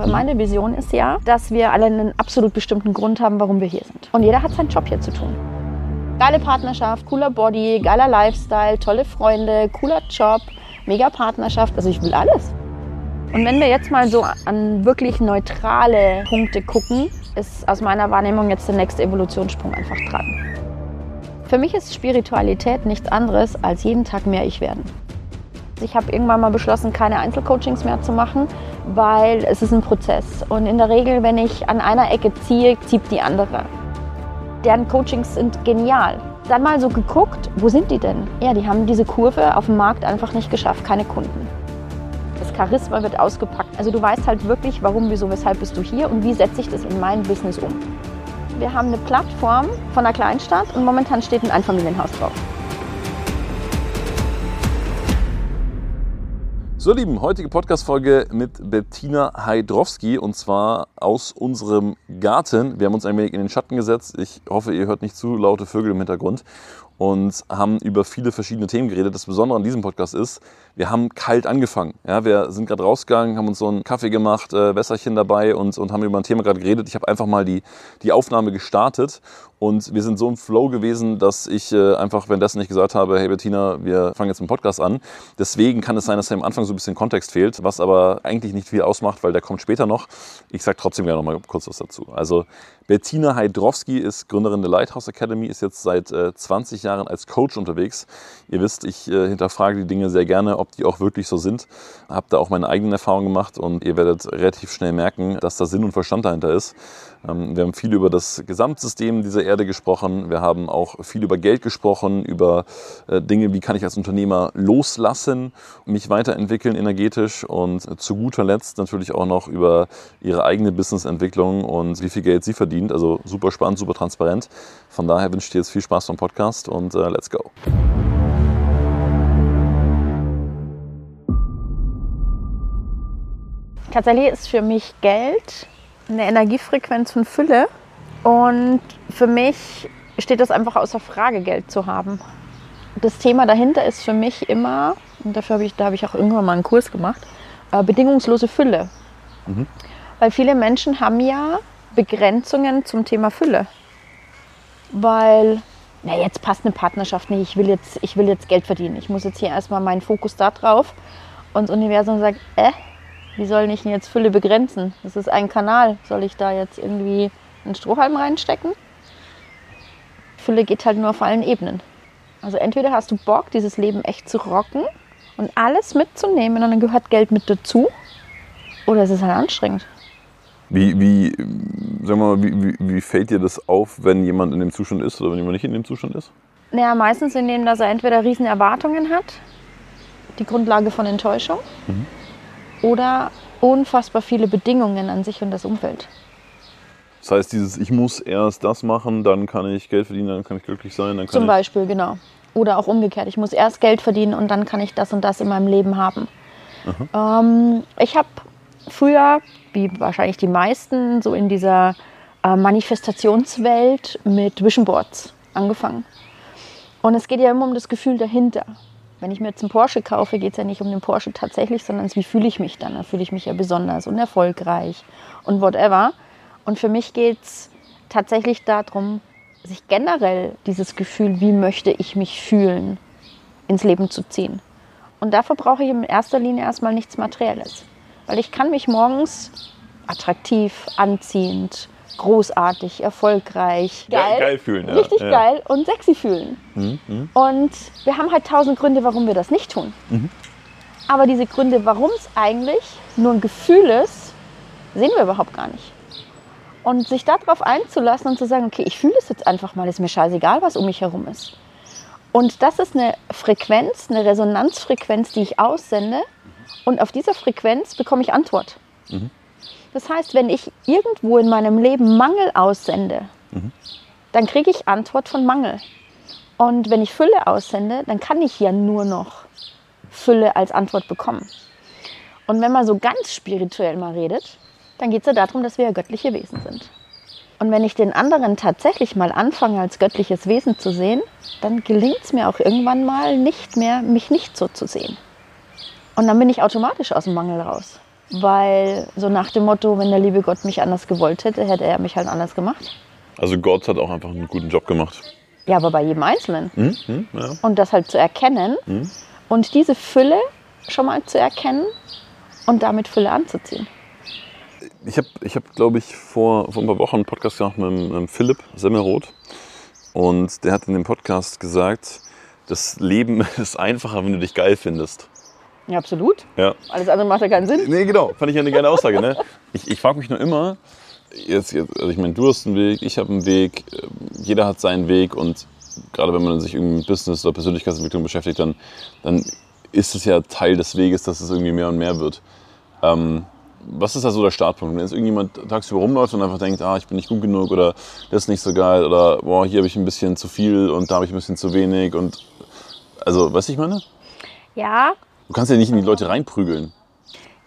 Weil meine Vision ist ja, dass wir alle einen absolut bestimmten Grund haben, warum wir hier sind. Und jeder hat seinen Job hier zu tun. Geile Partnerschaft, cooler Body, geiler Lifestyle, tolle Freunde, cooler Job, mega Partnerschaft. Also ich will alles. Und wenn wir jetzt mal so an wirklich neutrale Punkte gucken, ist aus meiner Wahrnehmung jetzt der nächste Evolutionssprung einfach dran. Für mich ist Spiritualität nichts anderes als jeden Tag mehr ich werden. Ich habe irgendwann mal beschlossen, keine Einzelcoachings mehr zu machen, weil es ist ein Prozess. Und in der Regel, wenn ich an einer Ecke ziehe, zieht die andere. Deren Coachings sind genial. Dann mal so geguckt, wo sind die denn? Ja, die haben diese Kurve auf dem Markt einfach nicht geschafft, keine Kunden. Das Charisma wird ausgepackt. Also du weißt halt wirklich, warum, wieso, weshalb bist du hier und wie setze ich das in mein Business um. Wir haben eine Plattform von einer Kleinstadt und momentan steht ein Einfamilienhaus drauf. So, Lieben, heutige Podcast-Folge mit Bettina Heidrowski und zwar aus unserem Garten. Wir haben uns ein wenig in den Schatten gesetzt. Ich hoffe, ihr hört nicht zu laute Vögel im Hintergrund und haben über viele verschiedene Themen geredet. Das Besondere an diesem Podcast ist, wir haben kalt angefangen. Ja, wir sind gerade rausgegangen, haben uns so einen Kaffee gemacht, äh, Wässerchen dabei und, und haben über ein Thema gerade geredet. Ich habe einfach mal die, die Aufnahme gestartet und wir sind so im Flow gewesen, dass ich äh, einfach währenddessen nicht gesagt habe, hey Bettina, wir fangen jetzt einen Podcast an. Deswegen kann es sein, dass da am Anfang so ein bisschen Kontext fehlt, was aber eigentlich nicht viel ausmacht, weil der kommt später noch. Ich sage trotzdem gerne noch mal kurz was dazu. Also Bettina Heidrowski ist Gründerin der Lighthouse Academy, ist jetzt seit äh, 20 Jahren als Coach unterwegs. Ihr wisst, ich äh, hinterfrage die Dinge sehr gerne, ob die auch wirklich so sind. Habe da auch meine eigenen Erfahrungen gemacht und ihr werdet relativ schnell merken, dass da Sinn und Verstand dahinter ist. Ähm, wir haben viel über das Gesamtsystem dieser Erde gesprochen. Wir haben auch viel über Geld gesprochen, über äh, Dinge, wie kann ich als Unternehmer loslassen, mich weiterentwickeln energetisch und zu guter Letzt natürlich auch noch über ihre eigene Businessentwicklung und wie viel Geld sie verdient. Also super spannend, super transparent. Von daher wünsche ich dir jetzt viel Spaß beim Podcast und uh, let's go. Tatsächlich ist für mich Geld eine Energiefrequenz von Fülle und für mich steht das einfach außer Frage, Geld zu haben. Das Thema dahinter ist für mich immer, und dafür habe ich, da habe ich auch irgendwann mal einen Kurs gemacht, äh, bedingungslose Fülle. Mhm. Weil viele Menschen haben ja Begrenzungen zum Thema Fülle. Weil, na jetzt passt eine Partnerschaft nicht, ich will jetzt, ich will jetzt Geld verdienen. Ich muss jetzt hier erstmal meinen Fokus da drauf. Und das Universum sagt, äh, wie soll ich denn jetzt Fülle begrenzen? Das ist ein Kanal. Soll ich da jetzt irgendwie einen Strohhalm reinstecken? Fülle geht halt nur auf allen Ebenen. Also entweder hast du Bock, dieses Leben echt zu rocken und alles mitzunehmen und dann gehört Geld mit dazu, oder es ist halt anstrengend. Wie, wie, sag mal, wie, wie, wie fällt dir das auf, wenn jemand in dem Zustand ist oder wenn jemand nicht in dem Zustand ist? Naja, meistens indem, dass er entweder riesen Erwartungen hat, die Grundlage von Enttäuschung, mhm oder unfassbar viele Bedingungen an sich und das Umfeld. Das heißt, dieses Ich muss erst das machen, dann kann ich Geld verdienen, dann kann ich glücklich sein. Dann kann Zum Beispiel, genau. Oder auch umgekehrt. Ich muss erst Geld verdienen und dann kann ich das und das in meinem Leben haben. Ähm, ich habe früher, wie wahrscheinlich die meisten, so in dieser äh, Manifestationswelt mit Vision Boards angefangen. Und es geht ja immer um das Gefühl dahinter. Wenn ich mir jetzt einen Porsche kaufe, geht es ja nicht um den Porsche tatsächlich, sondern wie fühle ich mich dann? Da fühle ich mich ja besonders und erfolgreich und whatever. Und für mich geht es tatsächlich darum, sich generell dieses Gefühl, wie möchte ich mich fühlen, ins Leben zu ziehen. Und dafür brauche ich in erster Linie erstmal nichts Materielles. Weil ich kann mich morgens attraktiv, anziehend, großartig, erfolgreich, geil, geil fühlen, ja. richtig ja. geil und sexy fühlen. Mhm, mhm, und wir haben halt tausend Gründe, warum wir das nicht tun. Mhm. Aber diese Gründe, warum es eigentlich nur ein Gefühl ist, sehen wir überhaupt gar nicht. Und sich darauf einzulassen und zu sagen, okay, ich fühle es jetzt einfach mal, ist mir scheißegal, was um mich herum ist. Und das ist eine Frequenz, eine Resonanzfrequenz, die ich aussende. Und auf dieser Frequenz bekomme ich Antwort. Mhm. Das heißt, wenn ich irgendwo in meinem Leben Mangel aussende, mhm. dann kriege ich Antwort von Mangel. Und wenn ich Fülle aussende, dann kann ich ja nur noch Fülle als Antwort bekommen. Und wenn man so ganz spirituell mal redet, dann geht es ja darum, dass wir ja göttliche Wesen sind. Und wenn ich den anderen tatsächlich mal anfange, als göttliches Wesen zu sehen, dann gelingt es mir auch irgendwann mal nicht mehr, mich nicht so zu sehen. Und dann bin ich automatisch aus dem Mangel raus. Weil so nach dem Motto, wenn der liebe Gott mich anders gewollt hätte, hätte er mich halt anders gemacht. Also Gott hat auch einfach einen guten Job gemacht. Ja, aber bei jedem Einzelnen. Hm? Hm? Ja. Und das halt zu erkennen und diese Fülle schon mal zu erkennen und damit Fülle anzuziehen. Ich habe, ich hab, glaube ich, vor, vor ein paar Wochen einen Podcast gemacht mit, dem- mit Philipp Semmelroth. Und der hat in dem Podcast gesagt, das Leben ist einfacher, wenn du dich geil findest. Ja, absolut. Ja. Alles andere macht ja keinen Sinn. Nee, genau. Fand ich ja eine geile Aussage. Ne? Ich, ich frage mich nur immer, jetzt, jetzt, also ich meine, du hast einen Weg, ich habe einen Weg, äh, jeder hat seinen Weg und gerade wenn man sich irgendwie mit Business oder Persönlichkeitsentwicklung beschäftigt, dann, dann ist es ja Teil des Weges, dass es irgendwie mehr und mehr wird. Ähm, was ist da so der Startpunkt? Wenn jetzt irgendjemand tagsüber rumläuft und einfach denkt, ah, ich bin nicht gut genug oder das ist nicht so geil oder boah, hier habe ich ein bisschen zu viel und da habe ich ein bisschen zu wenig und also, weißt du, ich meine? Ja, Du kannst ja nicht in die Leute reinprügeln.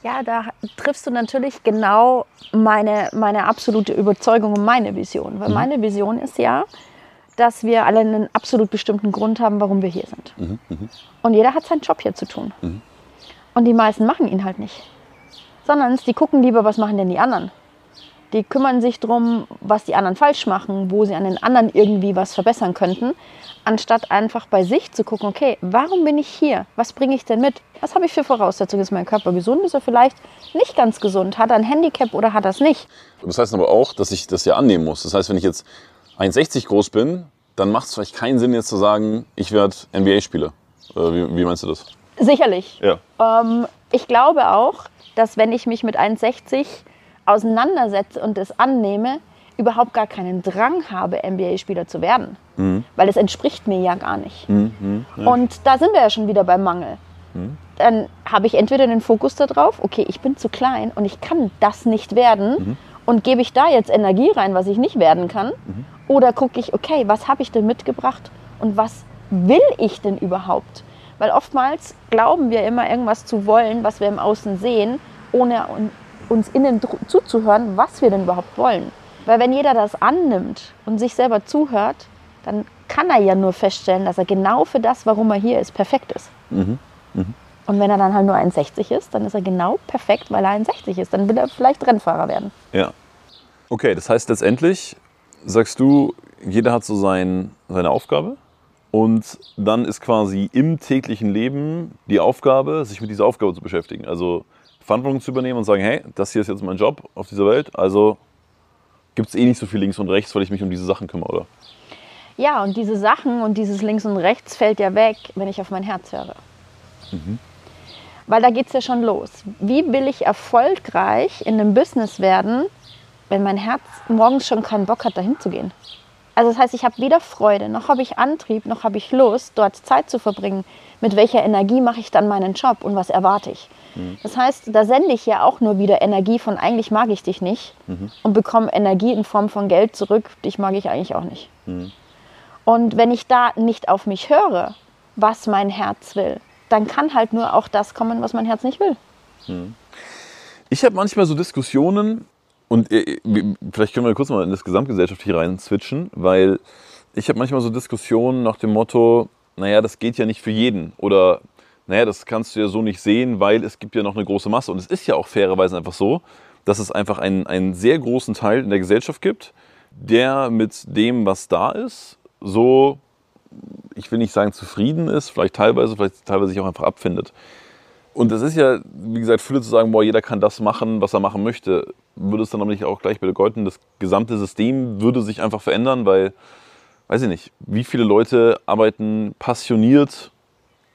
ja, da triffst du natürlich genau meine, meine absolute Überzeugung und meine Vision. Weil meine Vision ist ja, dass wir alle einen absolut bestimmten Grund haben, warum wir hier sind. Und jeder hat seinen Job hier zu tun. Und die meisten machen ihn halt nicht. Sondern die gucken lieber, was machen denn die anderen. Die kümmern sich darum, was die anderen falsch machen, wo sie an den anderen irgendwie was verbessern könnten, anstatt einfach bei sich zu gucken, okay, warum bin ich hier? Was bringe ich denn mit? Was habe ich für Voraussetzungen? Ist mein Körper gesund? Ist er vielleicht nicht ganz gesund? Hat er ein Handicap oder hat er es nicht? Das heißt aber auch, dass ich das ja annehmen muss. Das heißt, wenn ich jetzt 1,60 groß bin, dann macht es vielleicht keinen Sinn, jetzt zu sagen, ich werde NBA-Spieler. Wie, wie meinst du das? Sicherlich. Ja. Ähm, ich glaube auch, dass wenn ich mich mit 1,60 auseinandersetze und es annehme, überhaupt gar keinen Drang habe, NBA-Spieler zu werden. Weil es entspricht mir ja gar nicht. Und da sind wir ja schon wieder beim Mangel. Dann habe ich entweder den Fokus darauf, okay, ich bin zu klein und ich kann das nicht werden und gebe ich da jetzt Energie rein, was ich nicht werden kann. Oder gucke ich, okay, was habe ich denn mitgebracht und was will ich denn überhaupt? Weil oftmals glauben wir immer irgendwas zu wollen, was wir im Außen sehen, ohne uns innen zuzuhören, was wir denn überhaupt wollen. Weil wenn jeder das annimmt und sich selber zuhört, dann kann er ja nur feststellen, dass er genau für das, warum er hier ist, perfekt ist. Und wenn er dann halt nur 1,60 ist, dann ist er genau perfekt, weil er 1,60 ist. Dann will er vielleicht Rennfahrer werden. Ja. Okay, das heißt letztendlich, sagst du, jeder hat so sein, seine Aufgabe und dann ist quasi im täglichen Leben die Aufgabe, sich mit dieser Aufgabe zu beschäftigen. Also Verantwortung zu übernehmen und sagen, hey, das hier ist jetzt mein Job auf dieser Welt, also gibt es eh nicht so viel links und rechts, weil ich mich um diese Sachen kümmere, oder? Ja, und diese Sachen und dieses Links und Rechts fällt ja weg, wenn ich auf mein Herz höre. Weil da geht es ja schon los. Wie will ich erfolgreich in einem Business werden, wenn mein Herz morgens schon keinen Bock hat, dahin zu gehen? Also das heißt, ich habe weder Freude, noch habe ich Antrieb, noch habe ich Lust, dort Zeit zu verbringen. Mit welcher Energie mache ich dann meinen Job und was erwarte ich? Das heißt, da sende ich ja auch nur wieder Energie von eigentlich mag ich dich nicht und bekomme Energie in Form von Geld zurück, dich mag ich eigentlich auch nicht. Und wenn ich da nicht auf mich höre, was mein Herz will, dann kann halt nur auch das kommen, was mein Herz nicht will. Ich habe manchmal so Diskussionen und äh, vielleicht können wir kurz mal in das Gesamtgesellschaft hier rein switchen, weil ich habe manchmal so Diskussionen nach dem Motto, naja, das geht ja nicht für jeden oder naja, das kannst du ja so nicht sehen, weil es gibt ja noch eine große Masse. Und es ist ja auch fairerweise einfach so, dass es einfach einen, einen sehr großen Teil in der Gesellschaft gibt, der mit dem, was da ist, so, ich will nicht sagen zufrieden ist, vielleicht teilweise, vielleicht teilweise sich auch einfach abfindet. Und das ist ja, wie gesagt, Fülle zu sagen, boah, jeder kann das machen, was er machen möchte, würde es dann aber nicht auch gleich bedeuten, das gesamte System würde sich einfach verändern, weil, weiß ich nicht, wie viele Leute arbeiten passioniert,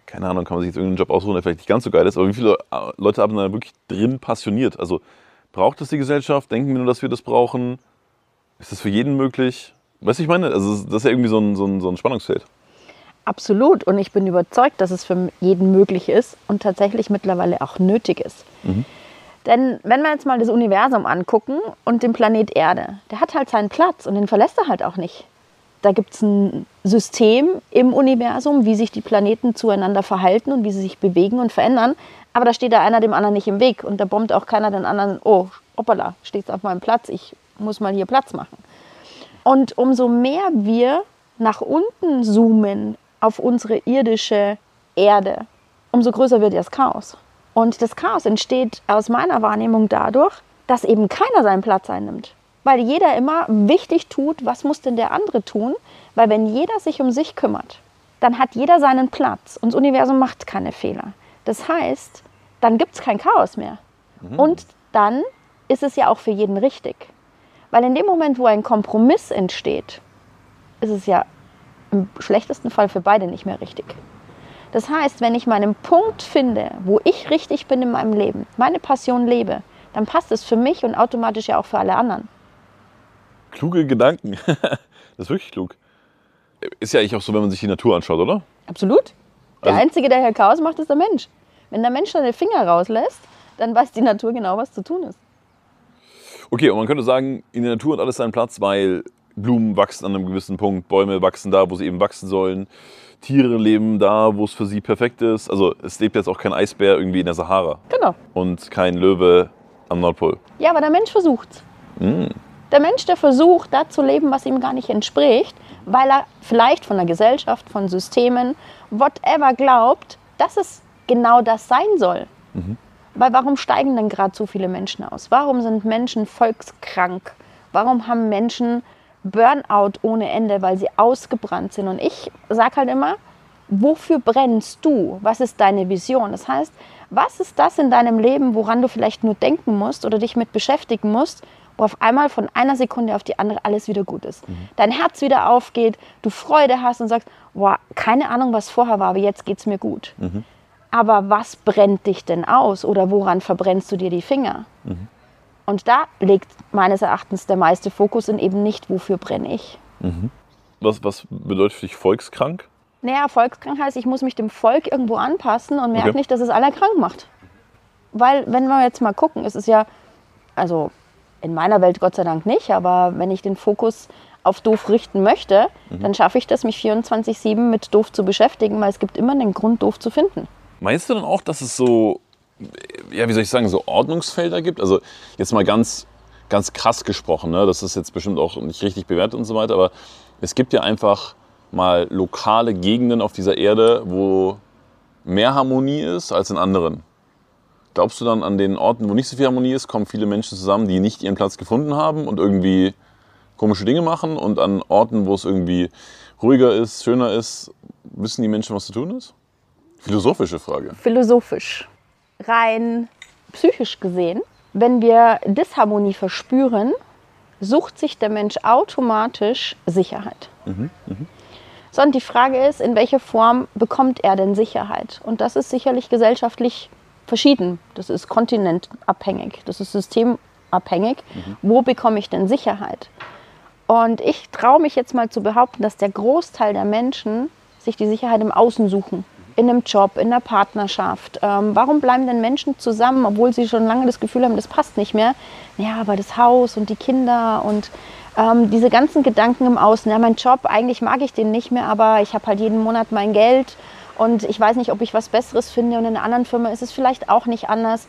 keine Ahnung, kann man sich jetzt irgendeinen Job aussuchen, der vielleicht nicht ganz so geil ist, aber wie viele äh, Leute arbeiten da wirklich drin passioniert? Also braucht es die Gesellschaft? Denken wir nur, dass wir das brauchen? Ist das für jeden möglich? Weißt du, ich meine? Also das ist ja irgendwie so ein, so ein, so ein Spannungsfeld. Absolut. Und ich bin überzeugt, dass es für jeden möglich ist und tatsächlich mittlerweile auch nötig ist. Denn wenn wir jetzt mal das Universum angucken und den Planet Erde, der hat halt seinen Platz und den verlässt er halt auch nicht. Da gibt es ein System im Universum, wie sich die Planeten zueinander verhalten und wie sie sich bewegen und verändern. Aber da steht da einer dem anderen nicht im Weg und da bombt auch keiner den anderen, oh, hoppala, steht auf meinem Platz, ich muss mal hier Platz machen. Und umso mehr wir nach unten zoomen auf unsere irdische Erde, umso größer wird das Chaos. Und das Chaos entsteht aus meiner Wahrnehmung dadurch, dass eben keiner seinen Platz einnimmt. Weil jeder immer wichtig tut, was muss denn der andere tun? Weil wenn jeder sich um sich kümmert, dann hat jeder seinen Platz und das Universum macht keine Fehler. Das heißt, dann gibt es kein Chaos mehr. Mhm. Und dann ist es ja auch für jeden richtig. Weil in dem Moment, wo ein Kompromiss entsteht, ist es ja im schlechtesten Fall für beide nicht mehr richtig. Das heißt, wenn ich meinen Punkt finde, wo ich richtig bin in meinem Leben, meine Passion lebe, dann passt es für mich und automatisch ja auch für alle anderen. Kluge Gedanken. das ist wirklich klug. Ist ja eigentlich auch so, wenn man sich die Natur anschaut, oder? Absolut. Der also, Einzige, der hier Chaos macht, ist der Mensch. Wenn der Mensch seine Finger rauslässt, dann weiß die Natur genau, was zu tun ist. Okay, und man könnte sagen, in der Natur hat alles seinen Platz, weil Blumen wachsen an einem gewissen Punkt, Bäume wachsen da, wo sie eben wachsen sollen, Tiere leben da, wo es für sie perfekt ist. Also es lebt jetzt auch kein Eisbär irgendwie in der Sahara. Genau. Und kein Löwe am Nordpol. Ja, aber der Mensch versucht. Mm. Der Mensch, der versucht, da zu leben, was ihm gar nicht entspricht, weil er vielleicht von der Gesellschaft, von Systemen, whatever glaubt, dass es genau das sein soll. Mhm. Weil warum steigen denn gerade so viele Menschen aus? Warum sind Menschen volkskrank? Warum haben Menschen Burnout ohne Ende, weil sie ausgebrannt sind? Und ich sage halt immer, wofür brennst du? Was ist deine Vision? Das heißt, was ist das in deinem Leben, woran du vielleicht nur denken musst oder dich mit beschäftigen musst, wo auf einmal von einer Sekunde auf die andere alles wieder gut ist. Mhm. Dein Herz wieder aufgeht, du Freude hast und sagst, boah, keine Ahnung, was vorher war, aber jetzt geht es mir gut. Mhm. Aber was brennt dich denn aus oder woran verbrennst du dir die Finger? Mhm. Und da liegt meines Erachtens der meiste Fokus in eben nicht, wofür brenne ich. Mhm. Was, was bedeutet für dich volkskrank? Naja, volkskrank heißt, ich muss mich dem Volk irgendwo anpassen und merke okay. nicht, dass es alle krank macht. Weil, wenn wir jetzt mal gucken, es ist ja, also in meiner Welt Gott sei Dank nicht, aber wenn ich den Fokus auf doof richten möchte, mhm. dann schaffe ich das, mich 24-7 mit doof zu beschäftigen, weil es gibt immer einen Grund, doof zu finden. Meinst du dann auch, dass es so, ja, wie soll ich sagen, so Ordnungsfelder gibt? Also jetzt mal ganz, ganz krass gesprochen, ne? das ist jetzt bestimmt auch nicht richtig bewertet und so weiter, aber es gibt ja einfach mal lokale Gegenden auf dieser Erde, wo mehr Harmonie ist als in anderen. Glaubst du dann an den Orten, wo nicht so viel Harmonie ist, kommen viele Menschen zusammen, die nicht ihren Platz gefunden haben und irgendwie komische Dinge machen? Und an Orten, wo es irgendwie ruhiger ist, schöner ist, wissen die Menschen, was zu tun ist? Philosophische Frage. Philosophisch. Rein psychisch gesehen, wenn wir Disharmonie verspüren, sucht sich der Mensch automatisch Sicherheit. Mhm, mh. Sondern die Frage ist, in welcher Form bekommt er denn Sicherheit? Und das ist sicherlich gesellschaftlich verschieden. Das ist kontinentabhängig, das ist systemabhängig. Mhm. Wo bekomme ich denn Sicherheit? Und ich traue mich jetzt mal zu behaupten, dass der Großteil der Menschen sich die Sicherheit im Außen suchen. In einem Job, in der Partnerschaft. Ähm, warum bleiben denn Menschen zusammen, obwohl sie schon lange das Gefühl haben, das passt nicht mehr? Ja, aber das Haus und die Kinder und ähm, diese ganzen Gedanken im Außen. Ja, mein Job, eigentlich mag ich den nicht mehr, aber ich habe halt jeden Monat mein Geld und ich weiß nicht, ob ich was Besseres finde und in einer anderen Firma ist es vielleicht auch nicht anders.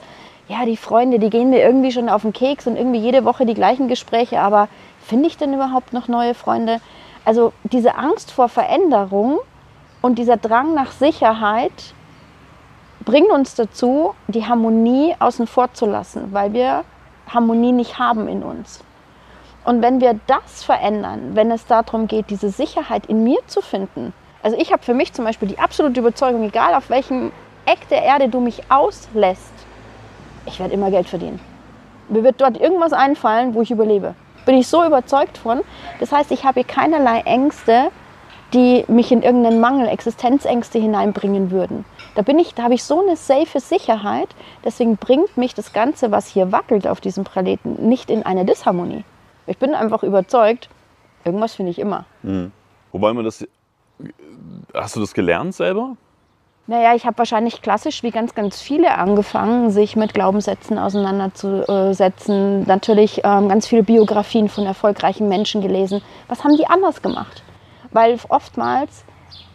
Ja, die Freunde, die gehen mir irgendwie schon auf den Keks und irgendwie jede Woche die gleichen Gespräche, aber finde ich denn überhaupt noch neue Freunde? Also diese Angst vor Veränderung und dieser Drang nach Sicherheit bringen uns dazu, die Harmonie außen vor zu lassen, weil wir Harmonie nicht haben in uns. Und wenn wir das verändern, wenn es darum geht, diese Sicherheit in mir zu finden, also ich habe für mich zum Beispiel die absolute Überzeugung, egal auf welchem Eck der Erde du mich auslässt, ich werde immer Geld verdienen. Mir wird dort irgendwas einfallen, wo ich überlebe. Bin ich so überzeugt von. Das heißt, ich habe hier keinerlei Ängste, die mich in irgendeinen Mangel, Existenzängste hineinbringen würden. Da bin ich, da habe ich so eine safe Sicherheit. Deswegen bringt mich das Ganze, was hier wackelt auf diesem Planeten, nicht in eine Disharmonie. Ich bin einfach überzeugt, irgendwas finde ich immer. Mhm. Wobei man das Hast du das gelernt selber? Naja, ich habe wahrscheinlich klassisch wie ganz, ganz viele angefangen, sich mit Glaubenssätzen auseinanderzusetzen. Natürlich ähm, ganz viele Biografien von erfolgreichen Menschen gelesen. Was haben die anders gemacht? Weil oftmals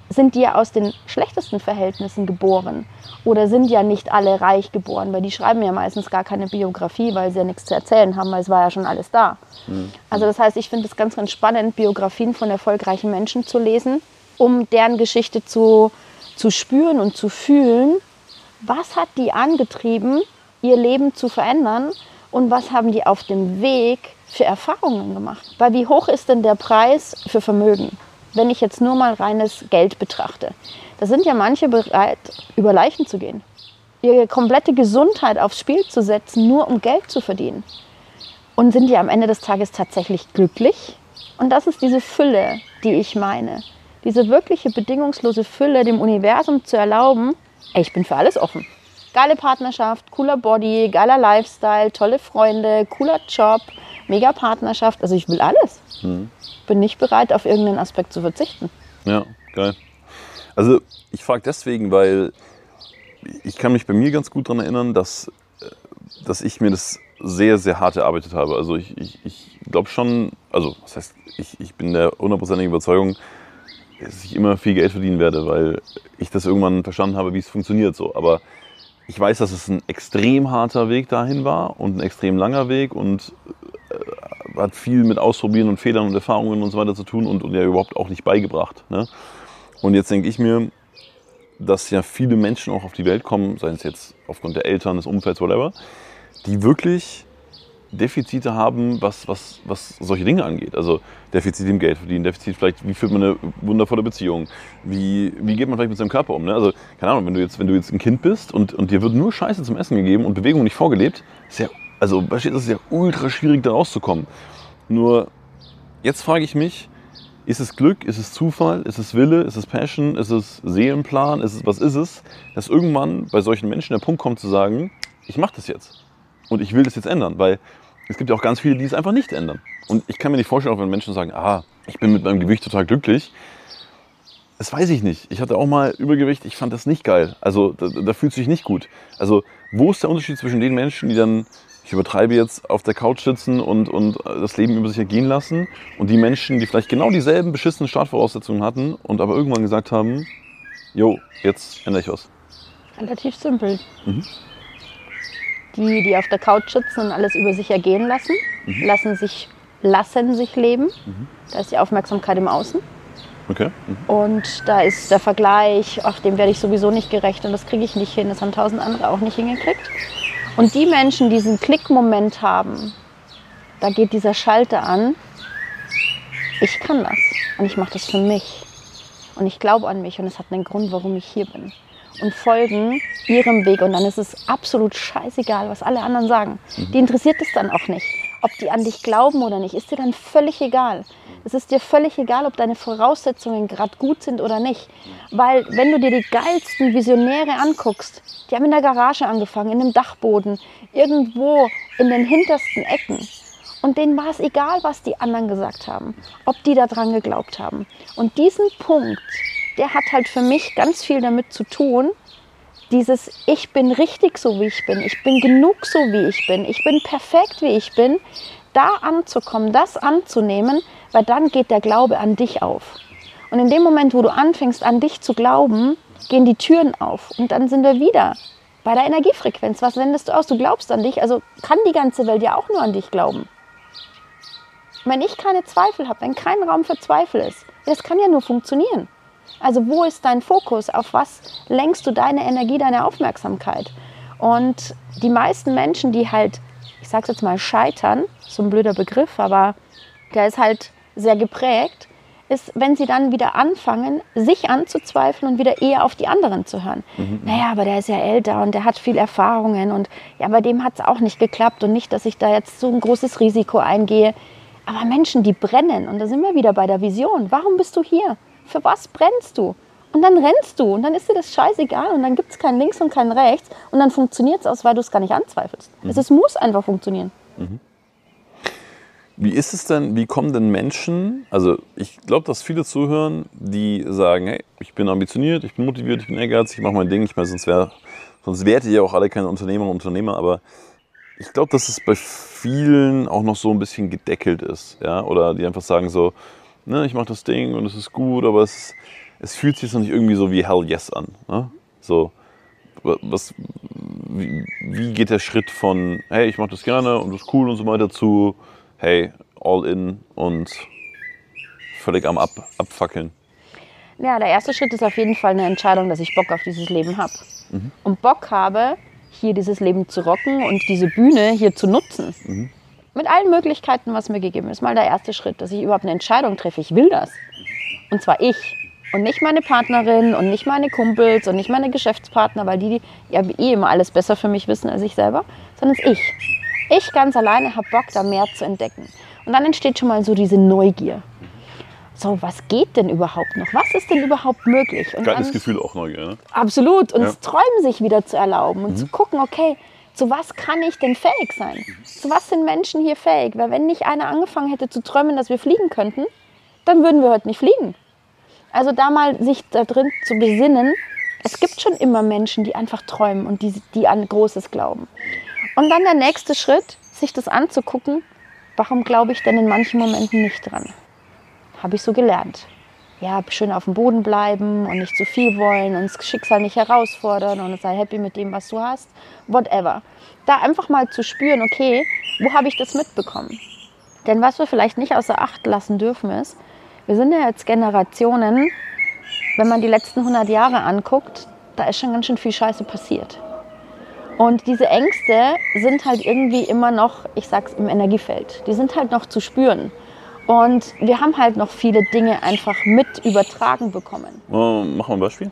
sind die ja aus den schlechtesten Verhältnissen geboren oder sind ja nicht alle reich geboren, weil die schreiben ja meistens gar keine Biografie, weil sie ja nichts zu erzählen haben, weil es war ja schon alles da. Mhm. Also das heißt, ich finde es ganz, ganz spannend, Biografien von erfolgreichen Menschen zu lesen um deren Geschichte zu, zu spüren und zu fühlen, Was hat die angetrieben, ihr Leben zu verändern? Und was haben die auf dem Weg für Erfahrungen gemacht? Weil wie hoch ist denn der Preis für Vermögen? Wenn ich jetzt nur mal reines Geld betrachte. Da sind ja manche bereit, über Leichen zu gehen. Ihre komplette Gesundheit aufs Spiel zu setzen, nur um Geld zu verdienen. Und sind die am Ende des Tages tatsächlich glücklich? Und das ist diese Fülle, die ich meine. Diese wirkliche bedingungslose Fülle dem Universum zu erlauben, ey, ich bin für alles offen. Geile Partnerschaft, cooler Body, geiler Lifestyle, tolle Freunde, cooler Job, mega Partnerschaft. Also ich will alles. Mhm. Bin nicht bereit, auf irgendeinen Aspekt zu verzichten. Ja, geil. Also ich frage deswegen, weil ich kann mich bei mir ganz gut daran erinnern, dass, äh, dass ich mir das sehr, sehr hart erarbeitet habe. Also ich, ich, ich glaube schon, also das heißt, ich, ich bin der hundertprozentigen Überzeugung, dass ich immer viel Geld verdienen werde, weil ich das irgendwann verstanden habe, wie es funktioniert so. Aber ich weiß, dass es ein extrem harter Weg dahin war und ein extrem langer Weg und äh, hat viel mit Ausprobieren und Fehlern und Erfahrungen und so weiter zu tun und, und ja überhaupt auch nicht beigebracht. Ne? Und jetzt denke ich mir, dass ja viele Menschen auch auf die Welt kommen, seien es jetzt aufgrund der Eltern, des Umfelds, whatever, die wirklich Defizite haben, was, was, was solche Dinge angeht. Also Defizit im Geld verdienen, Defizit vielleicht, wie führt man eine wundervolle Beziehung, wie, wie geht man vielleicht mit seinem Körper um. Ne? Also keine Ahnung, wenn du, jetzt, wenn du jetzt ein Kind bist und, und dir wird nur Scheiße zum Essen gegeben und Bewegung nicht vorgelebt, ist ja, also ist es ja ultra schwierig da rauszukommen. Nur jetzt frage ich mich, ist es Glück, ist es Zufall, ist es Wille, ist es Passion, ist es Seelenplan, ist es, was ist es, dass irgendwann bei solchen Menschen der Punkt kommt zu sagen, ich mache das jetzt und ich will das jetzt ändern, weil es gibt ja auch ganz viele, die es einfach nicht ändern. Und ich kann mir nicht vorstellen, auch wenn Menschen sagen, ah, ich bin mit meinem Gewicht total glücklich. Das weiß ich nicht. Ich hatte auch mal Übergewicht, ich fand das nicht geil. Also da, da fühlt sich nicht gut. Also wo ist der Unterschied zwischen den Menschen, die dann, ich übertreibe jetzt, auf der Couch sitzen und, und das Leben über sich ergehen lassen und die Menschen, die vielleicht genau dieselben beschissenen Startvoraussetzungen hatten und aber irgendwann gesagt haben, jo, jetzt ändere ich was. Relativ simpel. Mhm die, die auf der Couch sitzen und alles über sich ergehen lassen, mhm. lassen sich lassen sich leben. Mhm. Da ist die Aufmerksamkeit im Außen. Okay. Mhm. Und da ist der Vergleich, ach, dem werde ich sowieso nicht gerecht und das kriege ich nicht hin, das haben tausend andere auch nicht hingekriegt. Und die Menschen, die diesen Klickmoment haben, da geht dieser Schalter an, ich kann das und ich mache das für mich. Und ich glaube an mich und es hat einen Grund, warum ich hier bin und folgen ihrem Weg. Und dann ist es absolut scheißegal, was alle anderen sagen. Mhm. Die interessiert es dann auch nicht. Ob die an dich glauben oder nicht, ist dir dann völlig egal. Es ist dir völlig egal, ob deine Voraussetzungen gerade gut sind oder nicht. Weil wenn du dir die geilsten Visionäre anguckst, die haben in der Garage angefangen, in einem Dachboden, irgendwo in den hintersten Ecken. Und denen war es egal, was die anderen gesagt haben, ob die daran geglaubt haben. Und diesen Punkt, der hat halt für mich ganz viel damit zu tun, dieses Ich bin richtig so, wie ich bin, ich bin genug so, wie ich bin, ich bin perfekt, wie ich bin, da anzukommen, das anzunehmen, weil dann geht der Glaube an dich auf. Und in dem Moment, wo du anfängst, an dich zu glauben, gehen die Türen auf und dann sind wir wieder bei der Energiefrequenz. Was sendest du aus? Du glaubst an dich, also kann die ganze Welt ja auch nur an dich glauben. Wenn ich keine Zweifel habe, wenn kein Raum für Zweifel ist, das kann ja nur funktionieren. Also wo ist dein Fokus? Auf was lenkst du deine Energie, deine Aufmerksamkeit? Und die meisten Menschen, die halt, ich sage jetzt mal scheitern, so ein blöder Begriff, aber der ist halt sehr geprägt, ist, wenn sie dann wieder anfangen, sich anzuzweifeln und wieder eher auf die anderen zu hören. Mhm. mhm. Naja, aber der ist ja älter und der hat viel Erfahrungen und ja, bei dem hat es auch nicht geklappt und nicht, dass ich da jetzt so ein großes Risiko eingehe. Aber Menschen, die brennen, und da sind wir wieder bei der Vision. Warum bist du hier? Für was brennst du? Und dann rennst du und dann ist dir das scheißegal und dann gibt es kein Links und kein Rechts und dann funktioniert es aus, weil du es gar nicht anzweifelst. Mhm. Es muss einfach funktionieren. Mhm. Wie ist es denn, wie kommen denn Menschen, also ich glaube, dass viele zuhören, die sagen, hey, ich bin ambitioniert, ich bin motiviert, ich bin ehrgeizig, ich mache mein Ding, ich meine, sonst, wär, sonst wärt ihr ja auch alle keine Unternehmer und Unternehmer, aber ich glaube, dass es bei vielen auch noch so ein bisschen gedeckelt ist, ja, oder die einfach sagen so, ne, ich mache das Ding und es ist gut, aber es, es fühlt sich noch nicht irgendwie so wie Hell Yes an. Ne? So, was, wie, wie geht der Schritt von, hey, ich mache das gerne und das ist cool und so weiter zu, hey, all in und völlig am Ab, Abfackeln? Ja, der erste Schritt ist auf jeden Fall eine Entscheidung, dass ich Bock auf dieses Leben habe. Mhm. Und Bock habe, hier dieses Leben zu rocken und diese Bühne hier zu nutzen. Mhm. Mit allen Möglichkeiten, was mir gegeben ist. Mal der erste Schritt, dass ich überhaupt eine Entscheidung treffe. Ich will das. Und zwar ich. Und nicht meine Partnerin und nicht meine Kumpels und nicht meine Geschäftspartner, weil die, die ja eh immer alles besser für mich wissen als ich selber, sondern es ich. Ich ganz alleine habe Bock, da mehr zu entdecken. Und dann entsteht schon mal so diese Neugier. So, was geht denn überhaupt noch? Was ist denn überhaupt möglich? Und Geiles Gefühl auch Neugier, ne? Absolut. Und ja. das Träumen sich wieder zu erlauben und mhm. zu gucken, okay, zu was kann ich denn fähig sein? Zu was sind Menschen hier fähig? Weil wenn nicht einer angefangen hätte zu träumen, dass wir fliegen könnten, dann würden wir heute nicht fliegen. Also da mal sich da drin zu besinnen, es gibt schon immer Menschen, die einfach träumen und die, die an Großes glauben. Und dann der nächste Schritt, sich das anzugucken, warum glaube ich denn in manchen Momenten nicht dran? Habe ich so gelernt. Ja, schön auf dem Boden bleiben und nicht zu viel wollen und das Schicksal nicht herausfordern und sei happy mit dem, was du hast. Whatever. Da einfach mal zu spüren, okay, wo habe ich das mitbekommen? Denn was wir vielleicht nicht außer Acht lassen dürfen ist, wir sind ja jetzt Generationen, wenn man die letzten 100 Jahre anguckt, da ist schon ganz schön viel Scheiße passiert. Und diese Ängste sind halt irgendwie immer noch, ich sag's im Energiefeld, die sind halt noch zu spüren. Und wir haben halt noch viele Dinge einfach mit übertragen bekommen. Uh, mach mal ein Beispiel.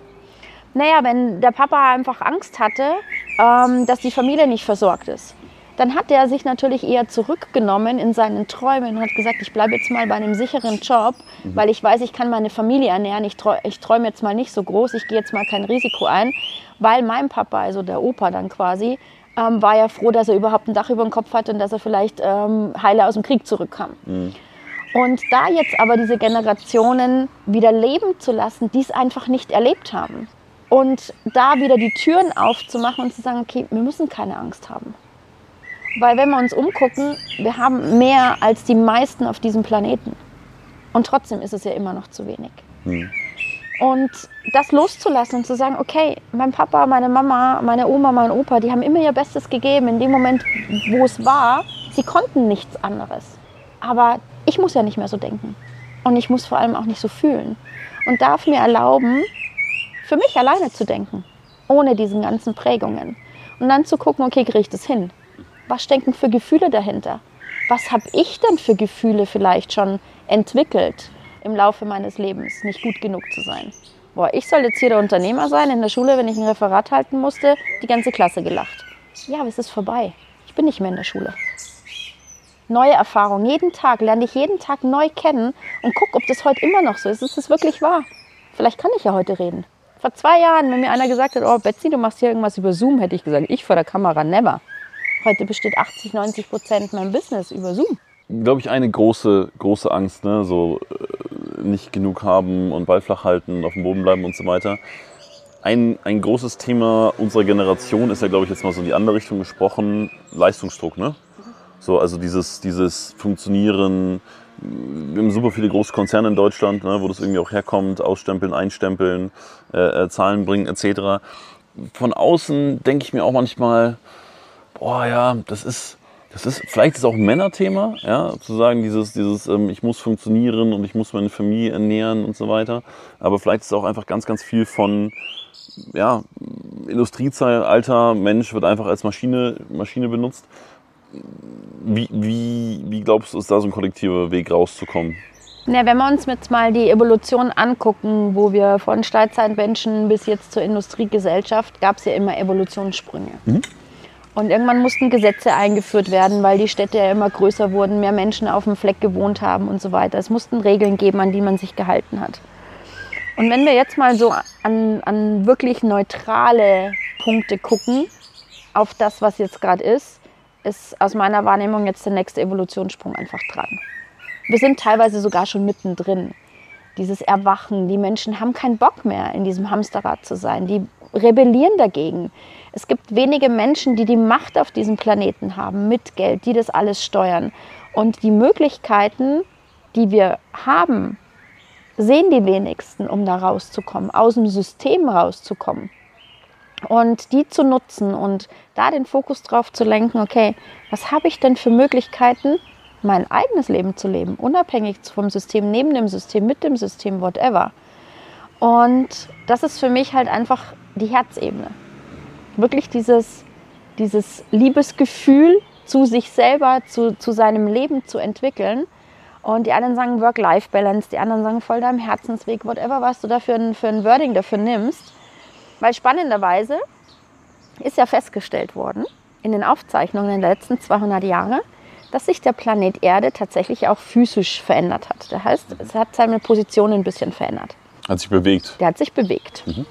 Naja, wenn der Papa einfach Angst hatte, ähm, dass die Familie nicht versorgt ist, dann hat er sich natürlich eher zurückgenommen in seinen Träumen und hat gesagt, ich bleibe jetzt mal bei einem sicheren Job, mhm. weil ich weiß, ich kann meine Familie ernähren. Ich, träume, ich träume jetzt mal nicht so groß, ich gehe jetzt mal kein Risiko ein, weil mein Papa, also der Opa dann quasi, ähm, war ja froh, dass er überhaupt ein Dach über dem Kopf hatte und dass er vielleicht ähm, heile aus dem Krieg zurückkam. Mhm. Und da jetzt aber diese Generationen wieder leben zu lassen, die es einfach nicht erlebt haben. Und da wieder die Türen aufzumachen und zu sagen, okay, wir müssen keine Angst haben. Weil wenn wir uns umgucken, wir haben mehr als die meisten auf diesem Planeten. Und trotzdem ist es ja immer noch zu wenig. Hm. Und das loszulassen und zu sagen, okay, mein Papa, meine Mama, meine Oma, mein Opa, die haben immer ihr Bestes gegeben in dem Moment, wo es war. Sie konnten nichts anderes. Aber ich muss ja nicht mehr so denken. Und ich muss vor allem auch nicht so fühlen. Und darf mir erlauben, für mich alleine zu denken, ohne diesen ganzen Prägungen. Und dann zu gucken, okay, kriege ich das hin? was stecken für Gefühle dahinter? Was habe ich denn für Gefühle vielleicht schon entwickelt im Laufe meines Lebens, nicht gut genug zu sein? Boah, ich soll jetzt hier der Unternehmer sein. In der Schule, wenn ich ein Referat halten musste, die ganze Klasse gelacht. Ja, aber es ist vorbei. Ich bin nicht mehr in der Schule. Neue Erfahrungen. Jeden Tag lerne ich jeden Tag neu kennen und gucke, ob das heute immer noch so ist. Ist es wirklich wahr? Vielleicht kann ich ja heute reden. Vor zwei Jahren, wenn mir einer gesagt hat, oh Betsy, du machst hier irgendwas über Zoom, hätte ich gesagt, ich vor der Kamera, never. Heute besteht 80, 90 Prozent mein Business über Zoom. Glaube ich, eine große, große Angst, ne? so äh, nicht genug haben und Ball flach halten, auf dem Boden bleiben und so weiter. Ein, ein großes Thema unserer Generation ist ja, glaube ich, jetzt mal so in die andere Richtung gesprochen, Leistungsdruck. Ne? So, also dieses, dieses Funktionieren. Wir haben super viele große Konzerne in Deutschland, ne, wo das irgendwie auch herkommt, ausstempeln, einstempeln, äh, äh Zahlen bringen etc. Von außen denke ich mir auch manchmal, oh ja, das ist, das ist, vielleicht ist auch ein Männerthema, ja, zu sagen, dieses, dieses, ähm, ich muss funktionieren und ich muss meine Familie ernähren und so weiter. Aber vielleicht ist es auch einfach ganz, ganz viel von, ja, Industriezeitalter, Mensch wird einfach als Maschine, Maschine benutzt. Wie, wie, wie glaubst du, ist da so ein kollektiver Weg rauszukommen? Ja, wenn wir uns jetzt mal die Evolution angucken, wo wir von Steinzeitmenschen bis jetzt zur Industriegesellschaft, gab es ja immer Evolutionssprünge. Mhm. Und irgendwann mussten Gesetze eingeführt werden, weil die Städte ja immer größer wurden, mehr Menschen auf dem Fleck gewohnt haben und so weiter. Es mussten Regeln geben, an die man sich gehalten hat. Und wenn wir jetzt mal so an, an wirklich neutrale Punkte gucken, auf das, was jetzt gerade ist, ist aus meiner Wahrnehmung jetzt der nächste Evolutionssprung einfach dran. Wir sind teilweise sogar schon mittendrin. Dieses Erwachen, die Menschen haben keinen Bock mehr, in diesem Hamsterrad zu sein. Die rebellieren dagegen. Es gibt wenige Menschen, die die Macht auf diesem Planeten haben, mit Geld, die das alles steuern. Und die Möglichkeiten, die wir haben, sehen die wenigsten, um da rauszukommen, aus dem System rauszukommen. Und die zu nutzen und da den Fokus drauf zu lenken, okay, was habe ich denn für Möglichkeiten, mein eigenes Leben zu leben, unabhängig vom System, neben dem System, mit dem System, whatever. Und das ist für mich halt einfach die Herzebene. Wirklich dieses, dieses Liebesgefühl zu sich selber, zu, zu seinem Leben zu entwickeln. Und die einen sagen Work-Life-Balance, die anderen sagen voll deinem Herzensweg, whatever, was du dafür ein, für ein Wording dafür nimmst. Weil spannenderweise ist ja festgestellt worden in den Aufzeichnungen der letzten 200 Jahre, dass sich der Planet Erde tatsächlich auch physisch verändert hat. Das heißt, es hat seine Position ein bisschen verändert. Hat sich bewegt. Der hat sich bewegt. Mhm.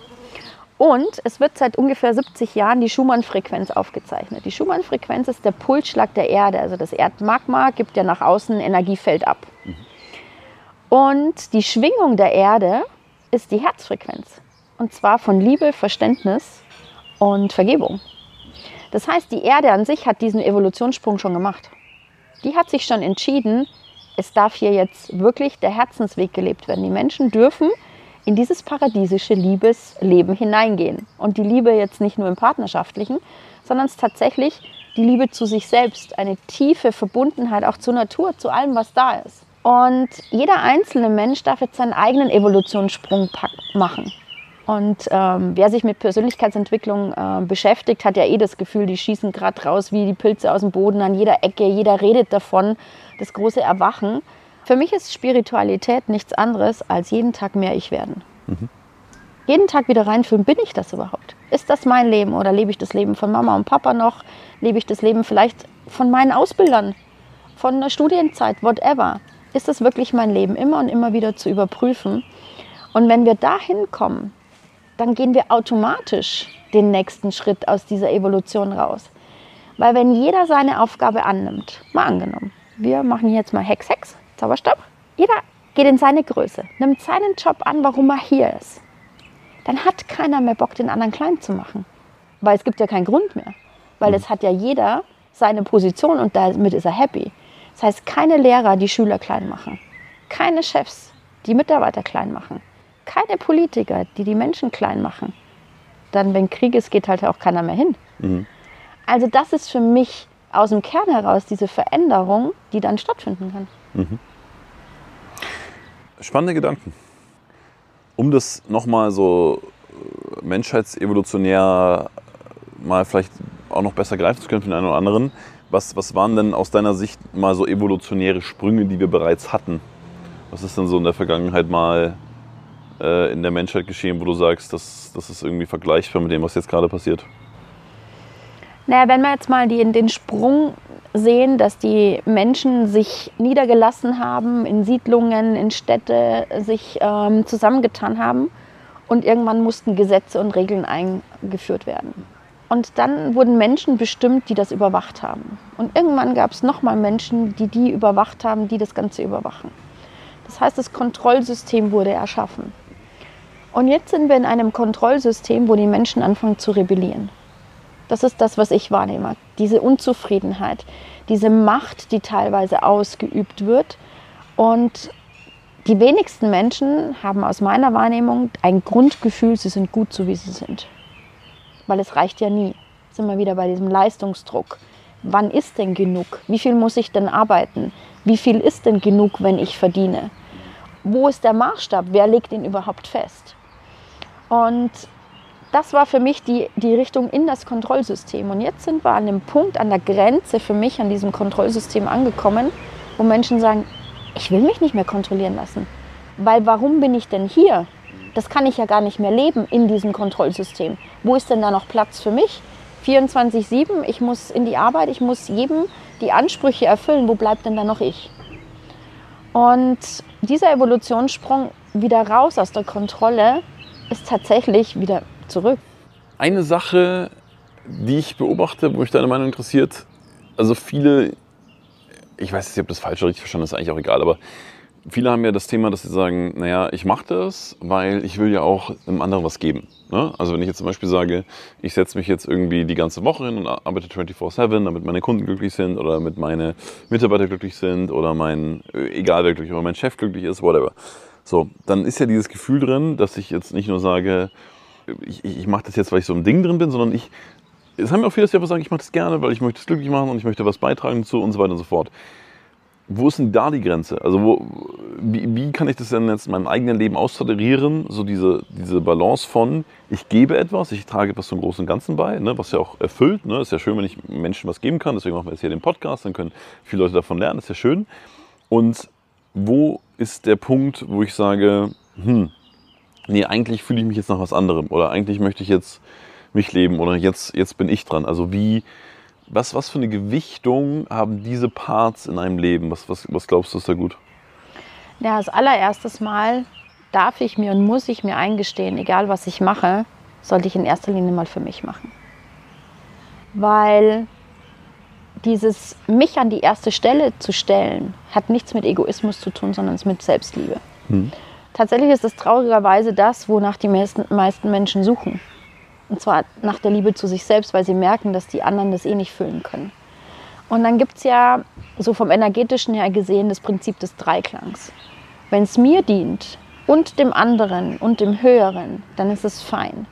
Und es wird seit ungefähr 70 Jahren die Schumann-Frequenz aufgezeichnet. Die Schumann-Frequenz ist der Pulsschlag der Erde. Also das Erdmagma gibt ja nach außen ein Energiefeld ab. Mhm. Und die Schwingung der Erde ist die Herzfrequenz. Und zwar von Liebe, Verständnis und Vergebung. Das heißt, die Erde an sich hat diesen Evolutionssprung schon gemacht. Die hat sich schon entschieden, es darf hier jetzt wirklich der Herzensweg gelebt werden. Die Menschen dürfen in dieses paradiesische Liebesleben hineingehen. Und die Liebe jetzt nicht nur im partnerschaftlichen, sondern es tatsächlich die Liebe zu sich selbst, eine tiefe Verbundenheit auch zur Natur, zu allem, was da ist. Und jeder einzelne Mensch darf jetzt seinen eigenen Evolutionssprung machen. Und ähm, wer sich mit Persönlichkeitsentwicklung äh, beschäftigt, hat ja eh das Gefühl, die schießen gerade raus wie die Pilze aus dem Boden an jeder Ecke. Jeder redet davon, das große Erwachen. Für mich ist Spiritualität nichts anderes als jeden Tag mehr ich werden. Mhm. Jeden Tag wieder reinfühlen, bin ich das überhaupt? Ist das mein Leben oder lebe ich das Leben von Mama und Papa noch? Lebe ich das Leben vielleicht von meinen Ausbildern, von der Studienzeit, whatever? Ist das wirklich mein Leben? Immer und immer wieder zu überprüfen. Und wenn wir dahin kommen, dann gehen wir automatisch den nächsten Schritt aus dieser Evolution raus. Weil wenn jeder seine Aufgabe annimmt, mal angenommen, wir machen jetzt mal Hex Hex, Zauberstab. Jeder geht in seine Größe, nimmt seinen Job an, warum er hier ist. Dann hat keiner mehr Bock, den anderen klein zu machen. Weil es gibt ja keinen Grund mehr. Weil es hat ja jeder seine Position und damit ist er happy. Das heißt, keine Lehrer, die Schüler klein machen. Keine Chefs, die Mitarbeiter klein machen. Keine Politiker, die die Menschen klein machen. Dann, wenn Krieg ist, geht halt auch keiner mehr hin. Mhm. Also das ist für mich aus dem Kern heraus diese Veränderung, die dann stattfinden kann. Mhm. Spannende Gedanken. Um das nochmal so äh, menschheitsevolutionär mal vielleicht auch noch besser greifen zu können für den einen oder anderen, was, was waren denn aus deiner Sicht mal so evolutionäre Sprünge, die wir bereits hatten? Was ist denn so in der Vergangenheit mal äh, in der Menschheit geschehen, wo du sagst, das, das ist irgendwie vergleichbar mit dem, was jetzt gerade passiert? Naja, wenn wir jetzt mal die, den Sprung sehen, dass die Menschen sich niedergelassen haben, in Siedlungen, in Städte sich ähm, zusammengetan haben und irgendwann mussten Gesetze und Regeln eingeführt werden. Und dann wurden Menschen bestimmt, die das überwacht haben. Und irgendwann gab es nochmal Menschen, die die überwacht haben, die das Ganze überwachen. Das heißt, das Kontrollsystem wurde erschaffen. Und jetzt sind wir in einem Kontrollsystem, wo die Menschen anfangen zu rebellieren. Das ist das, was ich wahrnehme. Diese Unzufriedenheit, diese Macht, die teilweise ausgeübt wird. Und die wenigsten Menschen haben aus meiner Wahrnehmung ein Grundgefühl, sie sind gut so, wie sie sind. Weil es reicht ja nie. Sind wir wieder bei diesem Leistungsdruck. Wann ist denn genug? Wie viel muss ich denn arbeiten? Wie viel ist denn genug, wenn ich verdiene? Wo ist der Maßstab? Wer legt ihn überhaupt fest? Und das war für mich die, die Richtung in das Kontrollsystem. Und jetzt sind wir an dem Punkt, an der Grenze für mich, an diesem Kontrollsystem angekommen, wo Menschen sagen, ich will mich nicht mehr kontrollieren lassen. Weil warum bin ich denn hier? Das kann ich ja gar nicht mehr leben in diesem Kontrollsystem. Wo ist denn da noch Platz für mich? 24-7, ich muss in die Arbeit, ich muss jedem die Ansprüche erfüllen. Wo bleibt denn da noch ich? Und dieser Evolutionssprung wieder raus aus der Kontrolle ist tatsächlich wieder zurück. Eine Sache, die ich beobachte, wo mich deine Meinung interessiert, also viele, ich weiß nicht, ob das falsch oder richtig verstanden ist, eigentlich auch egal, aber viele haben ja das Thema, dass sie sagen, naja, ich mache das, weil ich will ja auch einem anderen was geben. Ne? Also wenn ich jetzt zum Beispiel sage, ich setze mich jetzt irgendwie die ganze Woche hin und arbeite 24-7, damit meine Kunden glücklich sind oder damit meine Mitarbeiter glücklich sind oder mein, egal wer glücklich, oder mein Chef glücklich ist, whatever. So, dann ist ja dieses Gefühl drin, dass ich jetzt nicht nur sage, ich, ich mache das jetzt, weil ich so im Ding drin bin, sondern ich, es haben mir auch viele, die einfach sagen, ich mache das gerne, weil ich möchte es glücklich machen und ich möchte was beitragen dazu und so weiter und so fort. wo ist denn da die Grenze? Also wo, wie, wie kann ich das denn jetzt in meinem eigenen Leben austarieren? So diese, diese Balance von, ich gebe etwas, ich trage etwas zum großen Ganzen bei, ne, was ja auch erfüllt. Ne? Ist ja schön, wenn ich Menschen was geben kann. Deswegen machen wir jetzt hier den Podcast, dann können viele Leute davon lernen. Ist ja schön. Und wo ist der Punkt, wo ich sage, hm, nee, eigentlich fühle ich mich jetzt nach was anderem oder eigentlich möchte ich jetzt mich leben oder jetzt, jetzt bin ich dran. Also wie, was, was für eine Gewichtung haben diese Parts in einem Leben? Was, was, was glaubst du ist da gut? Ja, als allererstes Mal darf ich mir und muss ich mir eingestehen, egal was ich mache, sollte ich in erster Linie mal für mich machen. Weil dieses mich an die erste Stelle zu stellen, hat nichts mit Egoismus zu tun, sondern es mit Selbstliebe. Hm. Tatsächlich ist es traurigerweise das, wonach die meisten, meisten Menschen suchen. Und zwar nach der Liebe zu sich selbst, weil sie merken, dass die anderen das eh nicht füllen können. Und dann gibt es ja so vom energetischen her gesehen das Prinzip des Dreiklangs. Wenn es mir dient und dem anderen und dem Höheren, dann ist es fein.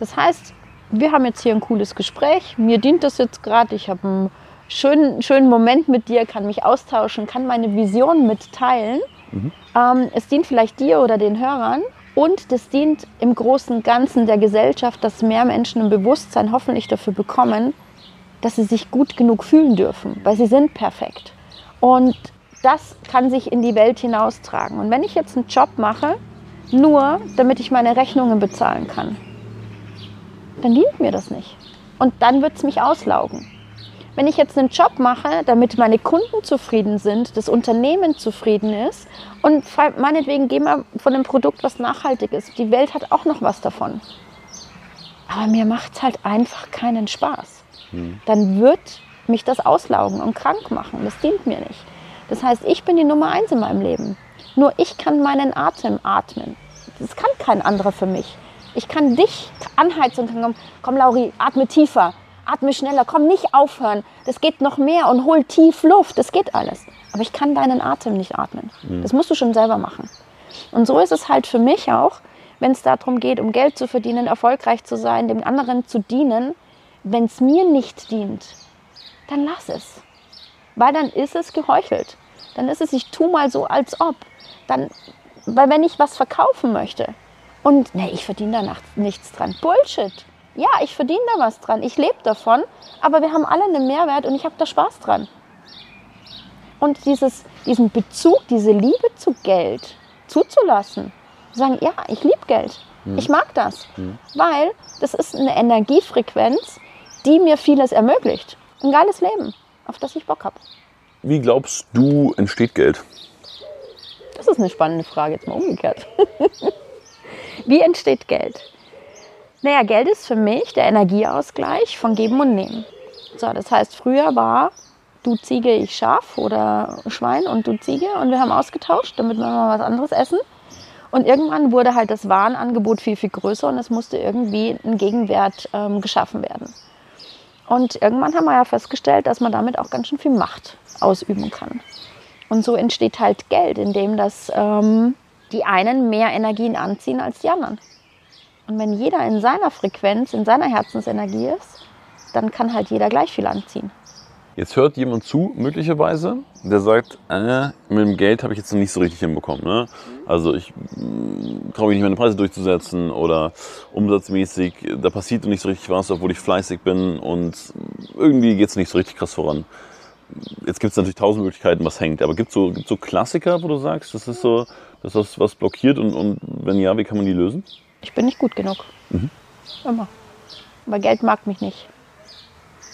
Das heißt, wir haben jetzt hier ein cooles Gespräch, mir dient das jetzt gerade, ich habe einen schönen, schönen Moment mit dir, kann mich austauschen, kann meine Vision mitteilen. Mhm. Ähm, es dient vielleicht dir oder den Hörern und das dient im großen Ganzen der Gesellschaft, dass mehr Menschen ein Bewusstsein hoffentlich dafür bekommen, dass sie sich gut genug fühlen dürfen, weil sie sind perfekt. Und das kann sich in die Welt hinaustragen. Und wenn ich jetzt einen Job mache, nur damit ich meine Rechnungen bezahlen kann, dann dient mir das nicht. Und dann wird es mich auslaugen. Wenn ich jetzt einen Job mache, damit meine Kunden zufrieden sind, das Unternehmen zufrieden ist und meinetwegen gehen wir von einem Produkt, was nachhaltig ist. Die Welt hat auch noch was davon. Aber mir macht es halt einfach keinen Spaß. Hm. Dann wird mich das auslaugen und krank machen. Das dient mir nicht. Das heißt, ich bin die Nummer eins in meinem Leben. Nur ich kann meinen Atem atmen. Das kann kein anderer für mich. Ich kann dich anheizen und kann kommen, komm Lauri, atme tiefer atme schneller, komm nicht aufhören, das geht noch mehr und hol tief Luft, das geht alles. Aber ich kann deinen Atem nicht atmen. Mhm. Das musst du schon selber machen. Und so ist es halt für mich auch, wenn es darum geht, um Geld zu verdienen, erfolgreich zu sein, dem anderen zu dienen. Wenn es mir nicht dient, dann lass es. Weil dann ist es geheuchelt. Dann ist es, ich tu mal so, als ob. Dann, weil wenn ich was verkaufen möchte und nee, ich verdiene da nichts dran. Bullshit ja, ich verdiene da was dran, ich lebe davon, aber wir haben alle einen Mehrwert und ich habe da Spaß dran. Und dieses, diesen Bezug, diese Liebe zu Geld zuzulassen, sagen, ja, ich liebe Geld, mhm. ich mag das, mhm. weil das ist eine Energiefrequenz, die mir vieles ermöglicht. Ein geiles Leben, auf das ich Bock habe. Wie glaubst du, entsteht Geld? Das ist eine spannende Frage, jetzt mal umgekehrt. Wie entsteht Geld? Naja, Geld ist für mich der Energieausgleich von Geben und Nehmen. So, das heißt, früher war du Ziege, ich Schaf oder Schwein und du Ziege und wir haben ausgetauscht, damit wir mal was anderes essen. Und irgendwann wurde halt das Warenangebot viel, viel größer und es musste irgendwie ein Gegenwert ähm, geschaffen werden. Und irgendwann haben wir ja festgestellt, dass man damit auch ganz schön viel Macht ausüben kann. Und so entsteht halt Geld, indem das ähm, die einen mehr Energien anziehen als die anderen. Und wenn jeder in seiner Frequenz, in seiner Herzensenergie ist, dann kann halt jeder gleich viel anziehen. Jetzt hört jemand zu, möglicherweise, der sagt, äh, mit dem Geld habe ich jetzt noch nicht so richtig hinbekommen. Ne? Also ich mm, traue mich nicht, meine Preise durchzusetzen oder umsatzmäßig, da passiert noch nicht so richtig was, obwohl ich fleißig bin und irgendwie geht es nicht so richtig krass voran. Jetzt gibt es natürlich tausend Möglichkeiten, was hängt, aber gibt es so, gibt's so Klassiker, wo du sagst, das ist so, das was blockiert und, und wenn ja, wie kann man die lösen? Ich bin nicht gut genug. Mhm. Immer. Aber Geld mag mich nicht.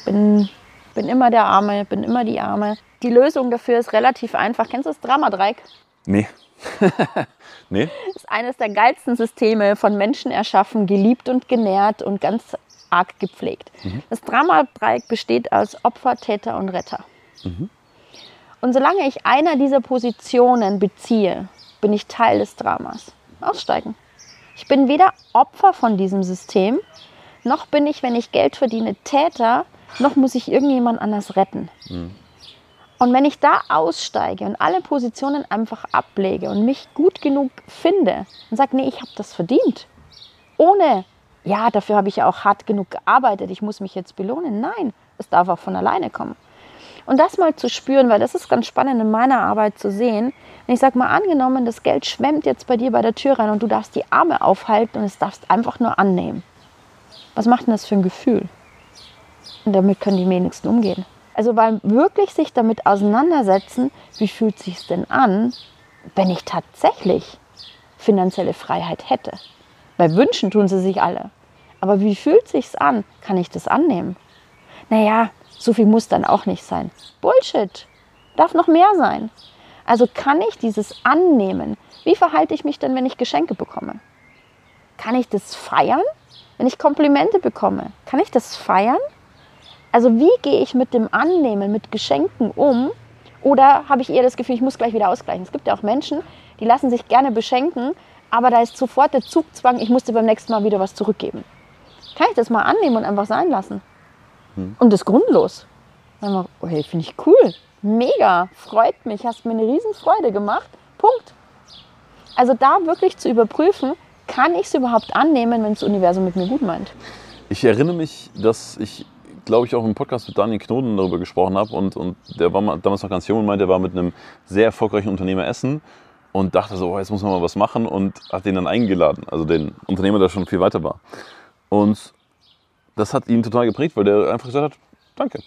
Bin, bin immer der Arme, bin immer die Arme. Die Lösung dafür ist relativ einfach. Kennst du das Dramadreieck? Nee. nee. Das ist eines der geilsten Systeme von Menschen erschaffen, geliebt und genährt und ganz arg gepflegt. Mhm. Das Dramadreieck besteht aus Opfer, Täter und Retter. Mhm. Und solange ich einer dieser Positionen beziehe, bin ich Teil des Dramas. Aussteigen. Ich bin weder Opfer von diesem System, noch bin ich, wenn ich Geld verdiene, Täter, noch muss ich irgendjemand anders retten. Mhm. Und wenn ich da aussteige und alle Positionen einfach ablege und mich gut genug finde und sage, nee, ich habe das verdient, ohne, ja, dafür habe ich ja auch hart genug gearbeitet, ich muss mich jetzt belohnen. Nein, es darf auch von alleine kommen. Und das mal zu spüren, weil das ist ganz spannend in meiner Arbeit zu sehen. Wenn ich sage mal angenommen, das Geld schwemmt jetzt bei dir bei der Tür rein und du darfst die Arme aufhalten und es darfst einfach nur annehmen. Was macht denn das für ein Gefühl? Und damit können die wenigsten umgehen. Also weil wirklich sich damit auseinandersetzen, wie fühlt es sich denn an, wenn ich tatsächlich finanzielle Freiheit hätte. Bei Wünschen tun sie sich alle. Aber wie fühlt sich's an? Kann ich das annehmen? Naja, so viel muss dann auch nicht sein. Bullshit. Darf noch mehr sein. Also kann ich dieses annehmen? Wie verhalte ich mich denn, wenn ich Geschenke bekomme? Kann ich das feiern, wenn ich Komplimente bekomme? Kann ich das feiern? Also wie gehe ich mit dem Annehmen, mit Geschenken um? Oder habe ich eher das Gefühl, ich muss gleich wieder ausgleichen? Es gibt ja auch Menschen, die lassen sich gerne beschenken, aber da ist sofort der Zugzwang, ich muss dir beim nächsten Mal wieder was zurückgeben. Kann ich das mal annehmen und einfach sein lassen? Hm. Und das grundlos. Dann wir, oh, hey, finde ich cool, mega, freut mich, hast mir eine Riesenfreude gemacht. Punkt. Also da wirklich zu überprüfen, kann ich es überhaupt annehmen, wenn das Universum mit mir gut meint? Ich erinnere mich, dass ich glaube ich, auch im Podcast mit Daniel Knoten darüber gesprochen habe. Und, und der war damals noch ganz jung und meinte, der war mit einem sehr erfolgreichen Unternehmer essen und dachte so, oh, jetzt muss man mal was machen und hat den dann eingeladen. Also den Unternehmer, der schon viel weiter war. Und das hat ihn total geprägt, weil der einfach gesagt hat, danke.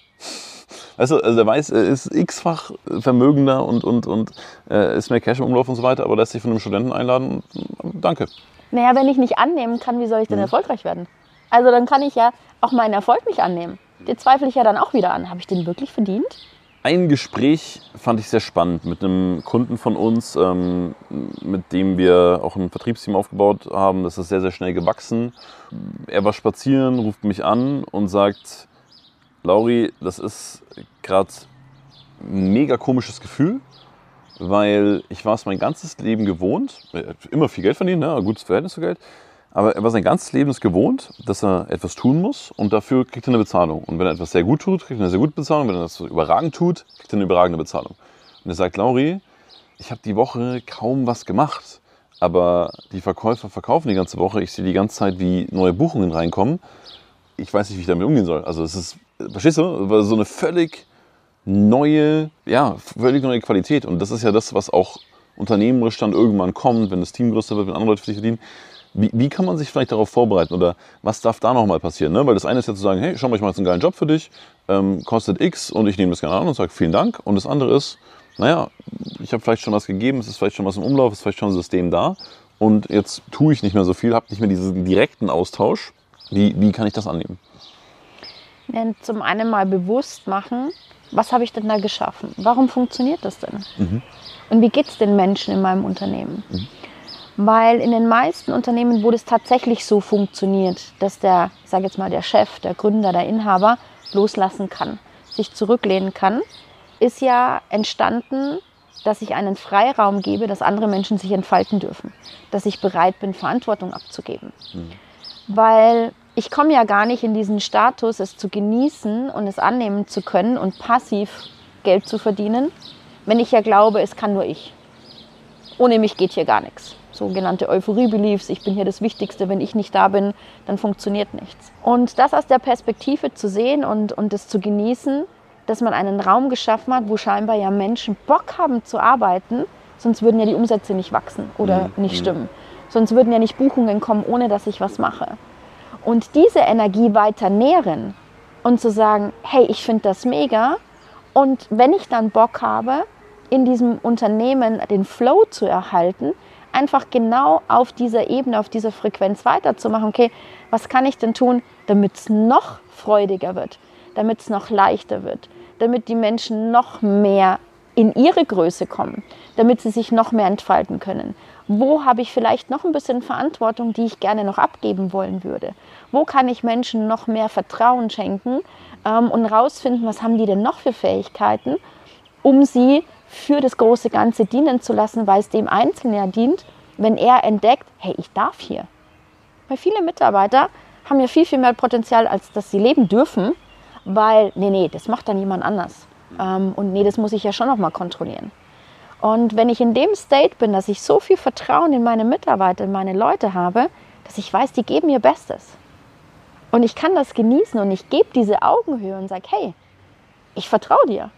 Weißt du, also der weiß, er ist x-fach vermögender und, und, und äh, ist mehr Cash im Umlauf und so weiter, aber lässt sich von einem Studenten einladen. Danke. Naja, wenn ich nicht annehmen kann, wie soll ich denn mhm. erfolgreich werden? Also dann kann ich ja auch meinen Erfolg nicht annehmen. Den zweifle ich ja dann auch wieder an. Habe ich den wirklich verdient? Ein Gespräch fand ich sehr spannend mit einem Kunden von uns, ähm, mit dem wir auch ein Vertriebsteam aufgebaut haben. Das ist sehr, sehr schnell gewachsen. Er war spazieren, ruft mich an und sagt, Lauri, das ist gerade ein mega komisches Gefühl, weil ich war es mein ganzes Leben gewohnt, immer viel Geld verdienen, ne? gutes Verhältnis zu Geld, aber er war sein ganzes Leben gewohnt, dass er etwas tun muss und dafür kriegt er eine Bezahlung. Und wenn er etwas sehr gut tut, kriegt er eine sehr gute Bezahlung. Wenn er das überragend tut, kriegt er eine überragende Bezahlung. Und er sagt, Lauri, ich habe die Woche kaum was gemacht, aber die Verkäufer verkaufen die ganze Woche. Ich sehe die ganze Zeit, wie neue Buchungen reinkommen. Ich weiß nicht, wie ich damit umgehen soll. Also es ist, verstehst du, so eine völlig neue, ja, völlig neue Qualität. Und das ist ja das, was auch unternehmerisch dann irgendwann kommt, wenn das Team größer wird, wenn andere Leute für dich verdienen wie, wie kann man sich vielleicht darauf vorbereiten oder was darf da nochmal passieren? Ne? Weil das eine ist ja zu sagen, hey, schau mal, ich mache jetzt einen geilen Job für dich, ähm, kostet X und ich nehme das gerne an und sage vielen Dank. Und das andere ist, naja, ich habe vielleicht schon was gegeben, es ist vielleicht schon was im Umlauf, es ist vielleicht schon ein System da und jetzt tue ich nicht mehr so viel, habe nicht mehr diesen direkten Austausch. Wie, wie kann ich das annehmen? Zum einen mal bewusst machen, was habe ich denn da geschaffen? Warum funktioniert das denn? Mhm. Und wie geht es den Menschen in meinem Unternehmen? Mhm. Weil in den meisten Unternehmen, wo das tatsächlich so funktioniert, dass der, ich sage jetzt mal, der Chef, der Gründer, der Inhaber loslassen kann, sich zurücklehnen kann, ist ja entstanden, dass ich einen Freiraum gebe, dass andere Menschen sich entfalten dürfen, dass ich bereit bin, Verantwortung abzugeben. Mhm. Weil ich komme ja gar nicht in diesen Status, es zu genießen und es annehmen zu können und passiv Geld zu verdienen, wenn ich ja glaube, es kann nur ich. Ohne mich geht hier gar nichts sogenannte Euphorie-Beliefs, ich bin hier das Wichtigste, wenn ich nicht da bin, dann funktioniert nichts. Und das aus der Perspektive zu sehen und, und das zu genießen, dass man einen Raum geschaffen hat, wo scheinbar ja Menschen Bock haben zu arbeiten, sonst würden ja die Umsätze nicht wachsen oder mhm. nicht stimmen. Sonst würden ja nicht Buchungen kommen, ohne dass ich was mache. Und diese Energie weiter nähren und zu sagen, hey, ich finde das mega und wenn ich dann Bock habe, in diesem Unternehmen den Flow zu erhalten, einfach genau auf dieser Ebene, auf dieser Frequenz weiterzumachen. Okay, was kann ich denn tun, damit es noch freudiger wird, damit es noch leichter wird, damit die Menschen noch mehr in ihre Größe kommen, damit sie sich noch mehr entfalten können. Wo habe ich vielleicht noch ein bisschen Verantwortung, die ich gerne noch abgeben wollen würde? Wo kann ich Menschen noch mehr Vertrauen schenken ähm, und rausfinden, was haben die denn noch für Fähigkeiten, um sie für das große Ganze dienen zu lassen, weil es dem Einzelnen ja dient, wenn er entdeckt, hey, ich darf hier. Weil viele Mitarbeiter haben ja viel, viel mehr Potenzial, als dass sie leben dürfen, weil, nee, nee, das macht dann jemand anders. Ähm, und nee, das muss ich ja schon nochmal kontrollieren. Und wenn ich in dem State bin, dass ich so viel Vertrauen in meine Mitarbeiter, in meine Leute habe, dass ich weiß, die geben ihr Bestes. Und ich kann das genießen und ich gebe diese Augenhöhe und sage, hey, ich vertraue dir.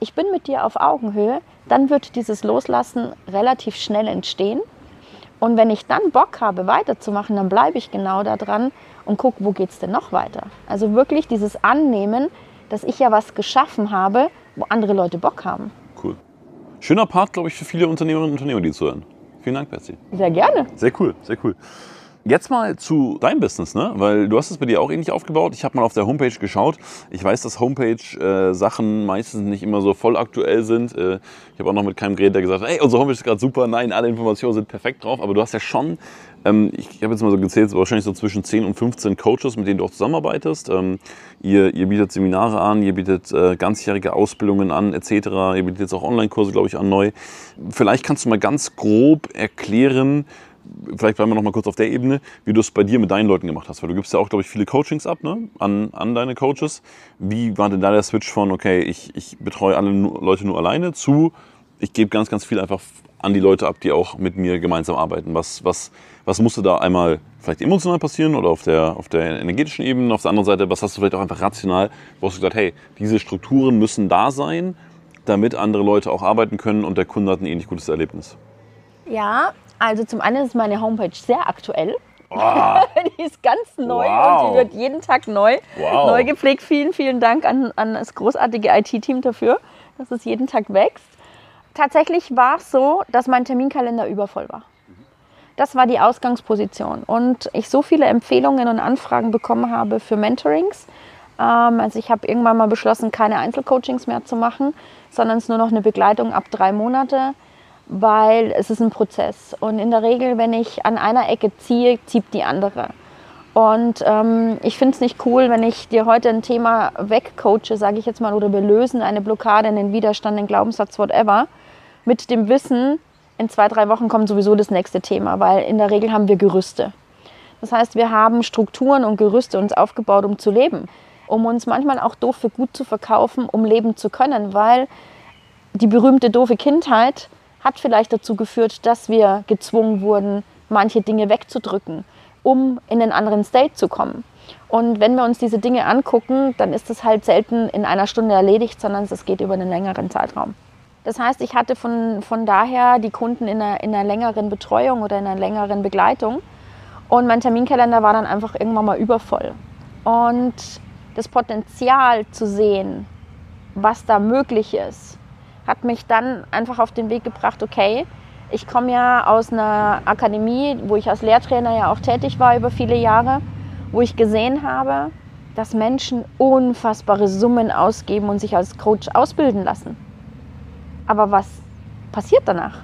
Ich bin mit dir auf Augenhöhe, dann wird dieses Loslassen relativ schnell entstehen. Und wenn ich dann Bock habe, weiterzumachen, dann bleibe ich genau da dran und gucke, wo geht es denn noch weiter. Also wirklich dieses Annehmen, dass ich ja was geschaffen habe, wo andere Leute Bock haben. Cool. Schöner Part, glaube ich, für viele Unternehmerinnen und Unternehmer, die zuhören. Vielen Dank, Betsy. Sehr gerne. Sehr cool, sehr cool. Jetzt mal zu deinem Business, ne? weil du hast es bei dir auch ähnlich aufgebaut. Ich habe mal auf der Homepage geschaut. Ich weiß, dass Homepage-Sachen äh, meistens nicht immer so voll aktuell sind. Äh, ich habe auch noch mit keinem geredet, der gesagt hat, hey, unsere Homepage ist gerade super. Nein, alle Informationen sind perfekt drauf. Aber du hast ja schon, ähm, ich, habe jetzt mal so gezählt, wahrscheinlich so zwischen 10 und 15 Coaches, mit denen du auch zusammenarbeitest. Ähm, ihr, ihr bietet Seminare an, ihr bietet äh, ganzjährige Ausbildungen an, etc. Ihr bietet jetzt auch Online-Kurse, glaube ich, an neu. Vielleicht kannst du mal ganz grob erklären, vielleicht bleiben wir noch mal kurz auf der Ebene, wie du es bei dir mit deinen Leuten gemacht hast. Weil du gibst ja auch, glaube ich, viele Coachings ab ne? an, an deine Coaches. Wie war denn da der Switch von, okay, ich, ich betreue alle Leute nur alleine zu, ich gebe ganz, ganz viel einfach an die Leute ab, die auch mit mir gemeinsam arbeiten. Was, was, was musste da einmal vielleicht emotional passieren oder auf der, auf der energetischen Ebene? Auf der anderen Seite, was hast du vielleicht auch einfach rational, wo hast du gesagt, hey, diese Strukturen müssen da sein, damit andere Leute auch arbeiten können und der Kunde hat ein ähnlich gutes Erlebnis? Ja, also zum einen ist meine Homepage sehr aktuell. Oh. die ist ganz neu Wow. und die wird jeden Tag neu, Wow. neu gepflegt. Vielen, vielen Dank an, an das großartige IT-Team dafür, dass es jeden Tag wächst. Tatsächlich war es so, dass mein Terminkalender übervoll war. Das war die Ausgangsposition. Und ich so viele Empfehlungen und Anfragen bekommen habe für Mentorings. Ähm, also ich habe irgendwann mal beschlossen, keine Einzelcoachings mehr zu machen, sondern es ist nur noch eine Begleitung ab drei Monate weil es ist ein Prozess. Und in der Regel, wenn ich an einer Ecke ziehe, zieht die andere. Und ähm, ich finde es nicht cool, wenn ich dir heute ein Thema wegcoache, sage ich jetzt mal, oder wir lösen eine Blockade, einen Widerstand, einen Glaubenssatz, whatever, mit dem Wissen, in zwei, drei Wochen kommt sowieso das nächste Thema, weil in der Regel haben wir Gerüste. Das heißt, wir haben Strukturen und Gerüste uns aufgebaut, um zu leben. Um uns manchmal auch doof für gut zu verkaufen, um leben zu können, weil die berühmte doofe Kindheit hat vielleicht dazu geführt, dass wir gezwungen wurden, manche Dinge wegzudrücken, um in einen anderen State zu kommen. Und wenn wir uns diese Dinge angucken, dann ist es halt selten in einer Stunde erledigt, sondern es geht über einen längeren Zeitraum. Das heißt, ich hatte von, von daher die Kunden in einer, in einer längeren Betreuung oder in einer längeren Begleitung. Und mein Terminkalender war dann einfach irgendwann mal übervoll. Und das Potenzial zu sehen, was da möglich ist, hat mich dann einfach auf den Weg gebracht, okay, ich komme ja aus einer Akademie, wo ich als Lehrtrainer ja auch tätig war über viele Jahre, wo ich gesehen habe, dass Menschen unfassbare Summen ausgeben und sich als Coach ausbilden lassen. Aber was passiert danach?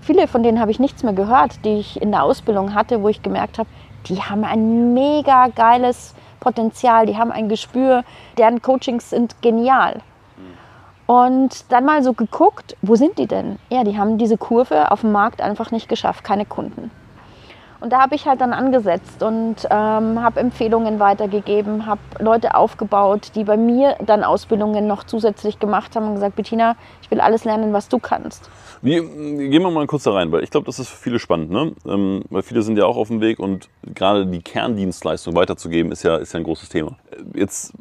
Viele von denen habe ich nichts mehr gehört, die ich in der Ausbildung hatte, wo ich gemerkt habe, die haben ein mega geiles Potenzial, die haben ein Gespür, deren Coachings sind genial. Und dann mal so geguckt, wo sind die denn? Ja, die haben diese Kurve auf dem Markt einfach nicht geschafft, keine Kunden. Und da habe ich halt dann angesetzt und ähm, habe Empfehlungen weitergegeben, habe Leute aufgebaut, die bei mir dann Ausbildungen noch zusätzlich gemacht haben und gesagt, Bettina, ich will alles lernen, was du kannst. Wie, gehen wir mal kurz da rein, weil ich glaube, das ist für viele spannend, ne? Ähm, weil viele sind ja auch auf dem Weg und gerade die Kerndienstleistung weiterzugeben, ist ja, ist ja ein großes Thema. Jetzt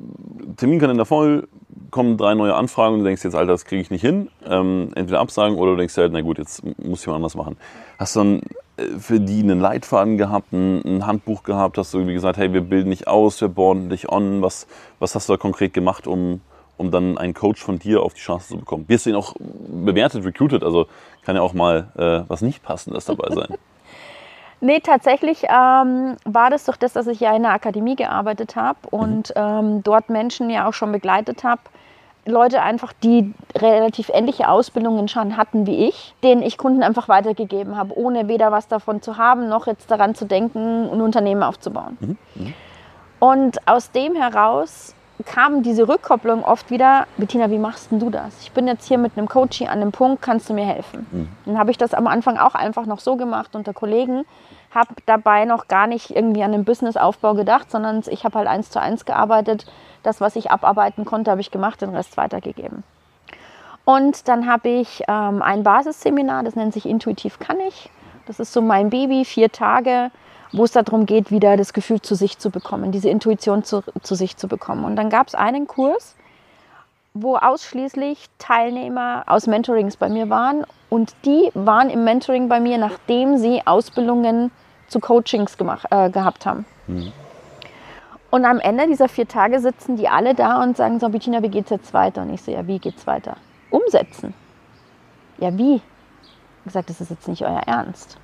Terminkalender voll, kommen drei neue Anfragen und du denkst jetzt, Alter, das kriege ich nicht hin. Ähm, entweder absagen oder du denkst dir halt, na gut, jetzt muss ich mal anders machen. Hast du dann äh, für die einen Leitfaden gehabt, ein, ein Handbuch gehabt? Hast du irgendwie gesagt, hey, wir bilden dich aus, wir bohren dich on? Was, was hast du da konkret gemacht, um, um dann einen Coach von dir auf die Chance zu bekommen? Wirst du ihn auch bewertet, recruited? Also kann ja auch mal äh, was nicht passendes dabei sein. Nee, tatsächlich ähm, war das doch das, dass ich ja in der Akademie gearbeitet habe und ähm, dort Menschen ja auch schon begleitet habe. Leute einfach, die relativ ähnliche Ausbildungen schon hatten wie ich, denen ich Kunden einfach weitergegeben habe, ohne weder was davon zu haben, noch jetzt daran zu denken, ein Unternehmen aufzubauen. Und aus dem heraus kam diese Rückkopplung oft wieder, Bettina, wie machst denn du das? Ich bin jetzt hier mit einem Coaching an einem Punkt, kannst du mir helfen? Dann habe ich das am Anfang auch einfach noch so gemacht unter Kollegen, habe dabei noch gar nicht irgendwie an den Businessaufbau gedacht, sondern ich habe halt eins zu eins gearbeitet. Das, was ich abarbeiten konnte, habe ich gemacht, den Rest weitergegeben. Und dann habe ich ähm, ein Basisseminar, das nennt sich Intuitiv kann ich. Das ist so mein Baby, vier Tage, wo es darum geht, wieder das Gefühl zu sich zu bekommen, diese Intuition zu, zu sich zu bekommen. Und dann gab es einen Kurs, wo ausschließlich Teilnehmer aus Mentorings bei mir waren. Und die waren im Mentoring bei mir, nachdem sie Ausbildungen zu Coachings gemacht, äh, gehabt haben. Mhm. Und am Ende dieser vier Tage sitzen die alle da und sagen so, Bettina, wie geht's jetzt weiter? Und ich so, ja, wie geht's weiter? Umsetzen. Ja, wie? Ich gesagt, das ist jetzt nicht euer Ernst.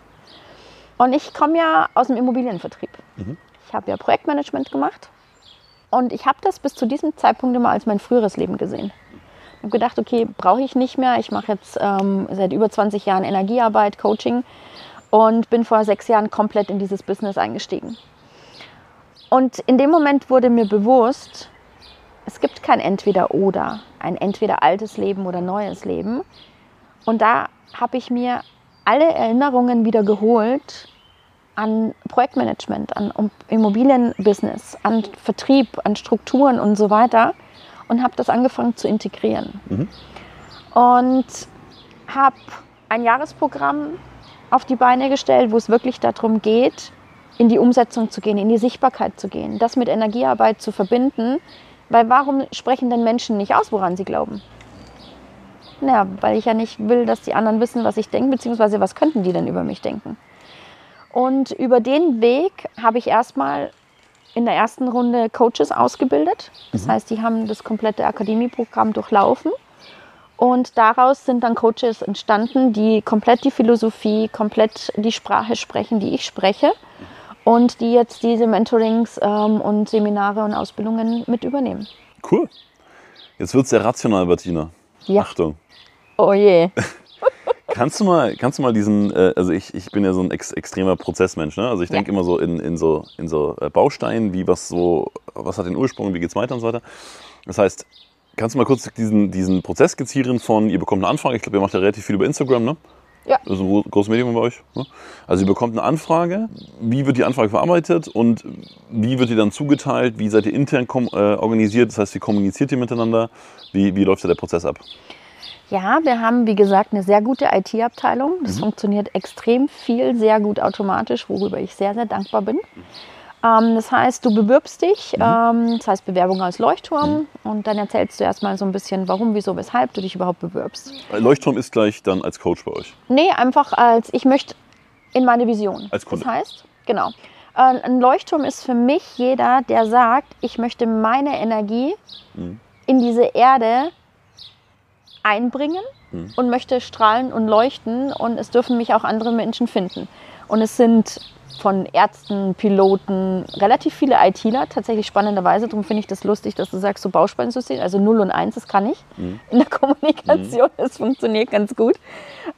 Und ich komme ja aus dem Immobilienvertrieb. Mhm. Ich habe ja Projektmanagement gemacht und ich habe das bis zu diesem Zeitpunkt immer als mein früheres Leben gesehen. Ich habe gedacht, okay, brauche ich nicht mehr. Ich mache jetzt ähm, seit über 20 Jahren Energiearbeit, Coaching und bin vor sechs Jahren komplett in dieses Business eingestiegen. Und in dem Moment wurde mir bewusst, es gibt kein Entweder-Oder, ein entweder altes Leben oder neues Leben. Und da habe ich mir alle Erinnerungen wieder geholt an Projektmanagement, an Immobilienbusiness, an Vertrieb, an Strukturen und so weiter und habe das angefangen zu integrieren. Mhm. Und habe ein Jahresprogramm auf die Beine gestellt, wo es wirklich darum geht, in die Umsetzung zu gehen, in die Sichtbarkeit zu gehen, das mit Energiearbeit zu verbinden. Weil warum sprechen denn Menschen nicht aus, woran sie glauben? Naja, weil ich ja nicht will, dass die anderen wissen, was ich denke, beziehungsweise was könnten die denn über mich denken. Und über den Weg habe ich erstmal in der ersten Runde Coaches ausgebildet. Das mhm. heißt, die haben das komplette Akademieprogramm durchlaufen. Und daraus sind dann Coaches entstanden, die komplett die Philosophie, komplett die Sprache sprechen, die ich spreche. Und die jetzt diese Mentorings ähm, und Seminare und Ausbildungen mit übernehmen. Cool. Jetzt wird es sehr rational, Bettina. Ja. Achtung. Oh je. kannst du mal, kannst du mal diesen, äh, also ich, ich bin ja so ein ex, extremer Prozessmensch, ne? Also ich denke ja. immer so in, in so in so äh, Bausteinen, wie was so, was hat den Ursprung, wie geht's weiter und so weiter. Das heißt, kannst du mal kurz diesen, diesen Prozess skizzieren von, ihr bekommt eine Anfrage, ich glaube, ihr macht ja relativ viel über Instagram, ne? Ja. Das ist ein großes Medium bei euch. Ne? Also ihr bekommt eine Anfrage, wie wird die Anfrage verarbeitet und wie wird die dann zugeteilt, wie seid ihr intern äh, organisiert, das heißt, wie kommuniziert ihr miteinander, wie, wie läuft da der Prozess ab? Ja, wir haben, wie gesagt, eine sehr gute IT-Abteilung. Das mhm. funktioniert extrem viel, sehr gut automatisch, worüber ich sehr, sehr dankbar bin. Ähm, das heißt, du bewirbst dich, mhm. ähm, das heißt Bewerbung als Leuchtturm mhm. und dann erzählst du erstmal so ein bisschen, warum, wieso, weshalb du dich überhaupt bewirbst. Leuchtturm ist gleich dann als Coach bei euch? Nee, einfach als, ich möchte in meine Vision. Als Kunde? Das heißt, genau. Äh, ein Leuchtturm ist für mich jeder, der sagt, ich möchte meine Energie mhm. in diese Erde einbringen mhm. und möchte strahlen und leuchten und es dürfen mich auch andere Menschen finden. Und es sind von Ärzten, Piloten, relativ viele ITler, tatsächlich spannenderweise. Darum finde ich das lustig, dass du sagst, so Bauspeinsystem, also 0 und 1, das kann ich mhm. in der Kommunikation. Mhm. Das funktioniert ganz gut.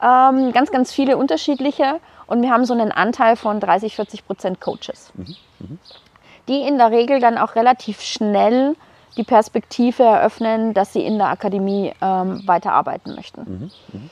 Ähm, ganz, ganz viele unterschiedliche. Und wir haben so einen Anteil von 30, 40 Prozent Coaches, mhm. mhm. die in der Regel dann auch relativ schnell die Perspektive eröffnen, dass sie in der Akademie ähm, weiterarbeiten möchten. Mhm.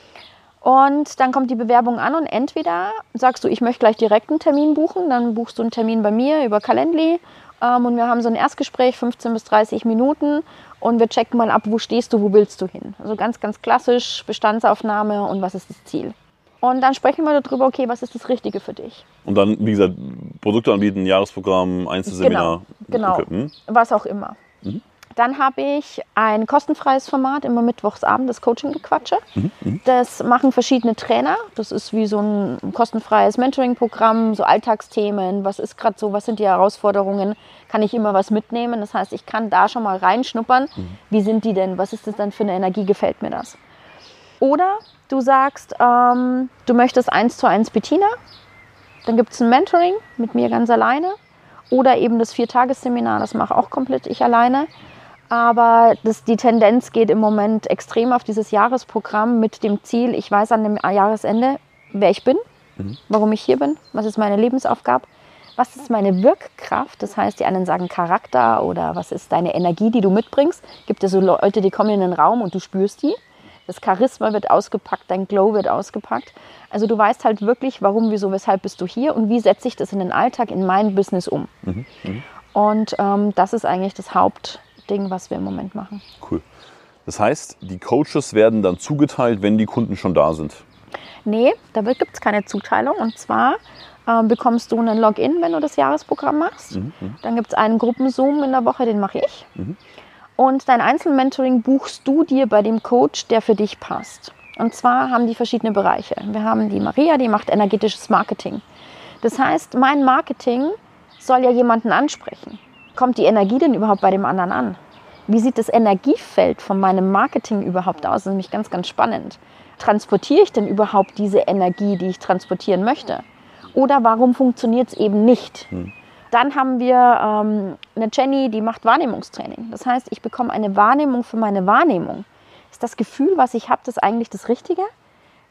Und dann kommt die Bewerbung an und entweder sagst du, ich möchte gleich direkt einen Termin buchen, dann buchst du einen Termin bei mir über Calendly ähm, und wir haben so ein Erstgespräch, 15 bis 30 Minuten und wir checken mal ab, wo stehst du, wo willst du hin. Also ganz, ganz klassisch Bestandsaufnahme und was ist das Ziel. Und dann sprechen wir darüber, okay, was ist das Richtige für dich. Und dann, wie gesagt, Produkte anbieten, Jahresprogramm, Einzelseminar. Genau, genau. Okay. Hm. was auch immer. Mhm. Dann habe ich ein kostenfreies Format, immer mittwochsabend, das Coaching-Gequatsche. Mhm, mhm. Das machen verschiedene Trainer. Das ist wie so ein kostenfreies Mentoring-Programm, so Alltagsthemen. Was ist gerade so, was sind die Herausforderungen? Kann ich immer was mitnehmen? Das heißt, ich kann da schon mal reinschnuppern. Mhm. Wie sind die denn? Was ist das denn für eine Energie? Gefällt mir das? Oder du sagst, ähm, du möchtest eins zu eins Bettina. Dann gibt es ein Mentoring mit mir ganz alleine. Oder eben das Viertagesseminar, das mache auch komplett ich alleine. Aber das, die Tendenz geht im Moment extrem auf dieses Jahresprogramm mit dem Ziel, ich weiß an dem Jahresende, wer ich bin, mhm. warum ich hier bin, was ist meine Lebensaufgabe, was ist meine Wirkkraft. Das heißt, die einen sagen Charakter oder was ist deine Energie, die du mitbringst. Gibt es so Leute, die kommen in den Raum und du spürst die. Das Charisma wird ausgepackt, dein Glow wird ausgepackt. Also du weißt halt wirklich, warum, wieso, weshalb bist du hier und wie setze ich das in den Alltag, in mein Business um. Mhm. Mhm. Und ähm, das ist eigentlich das Haupt, Ding, was wir im Moment machen. Cool. Das heißt, die Coaches werden dann zugeteilt, wenn die Kunden schon da sind? Nee, da gibt es keine Zuteilung. Und zwar äh, bekommst du einen Login, wenn du das Jahresprogramm machst. Mhm, mhm. Dann gibt es einen Gruppenzoom in der Woche, den mache ich. Mhm. Und dein Einzelmentoring buchst du dir bei dem Coach, der für dich passt. Und zwar haben die verschiedene Bereiche. Wir haben die Maria, die macht energetisches Marketing. Das heißt, mein Marketing soll ja jemanden ansprechen. Kommt die Energie denn überhaupt bei dem anderen an? Wie sieht das Energiefeld von meinem Marketing überhaupt aus? Das ist nämlich ganz, ganz spannend. Transportiere ich denn überhaupt diese Energie, die ich transportieren möchte? Oder warum funktioniert es eben nicht? Hm. Dann haben wir ähm, eine Jenny, die macht Wahrnehmungstraining. Das heißt, ich bekomme eine Wahrnehmung für meine Wahrnehmung. Ist das Gefühl, was ich habe, das eigentlich das Richtige?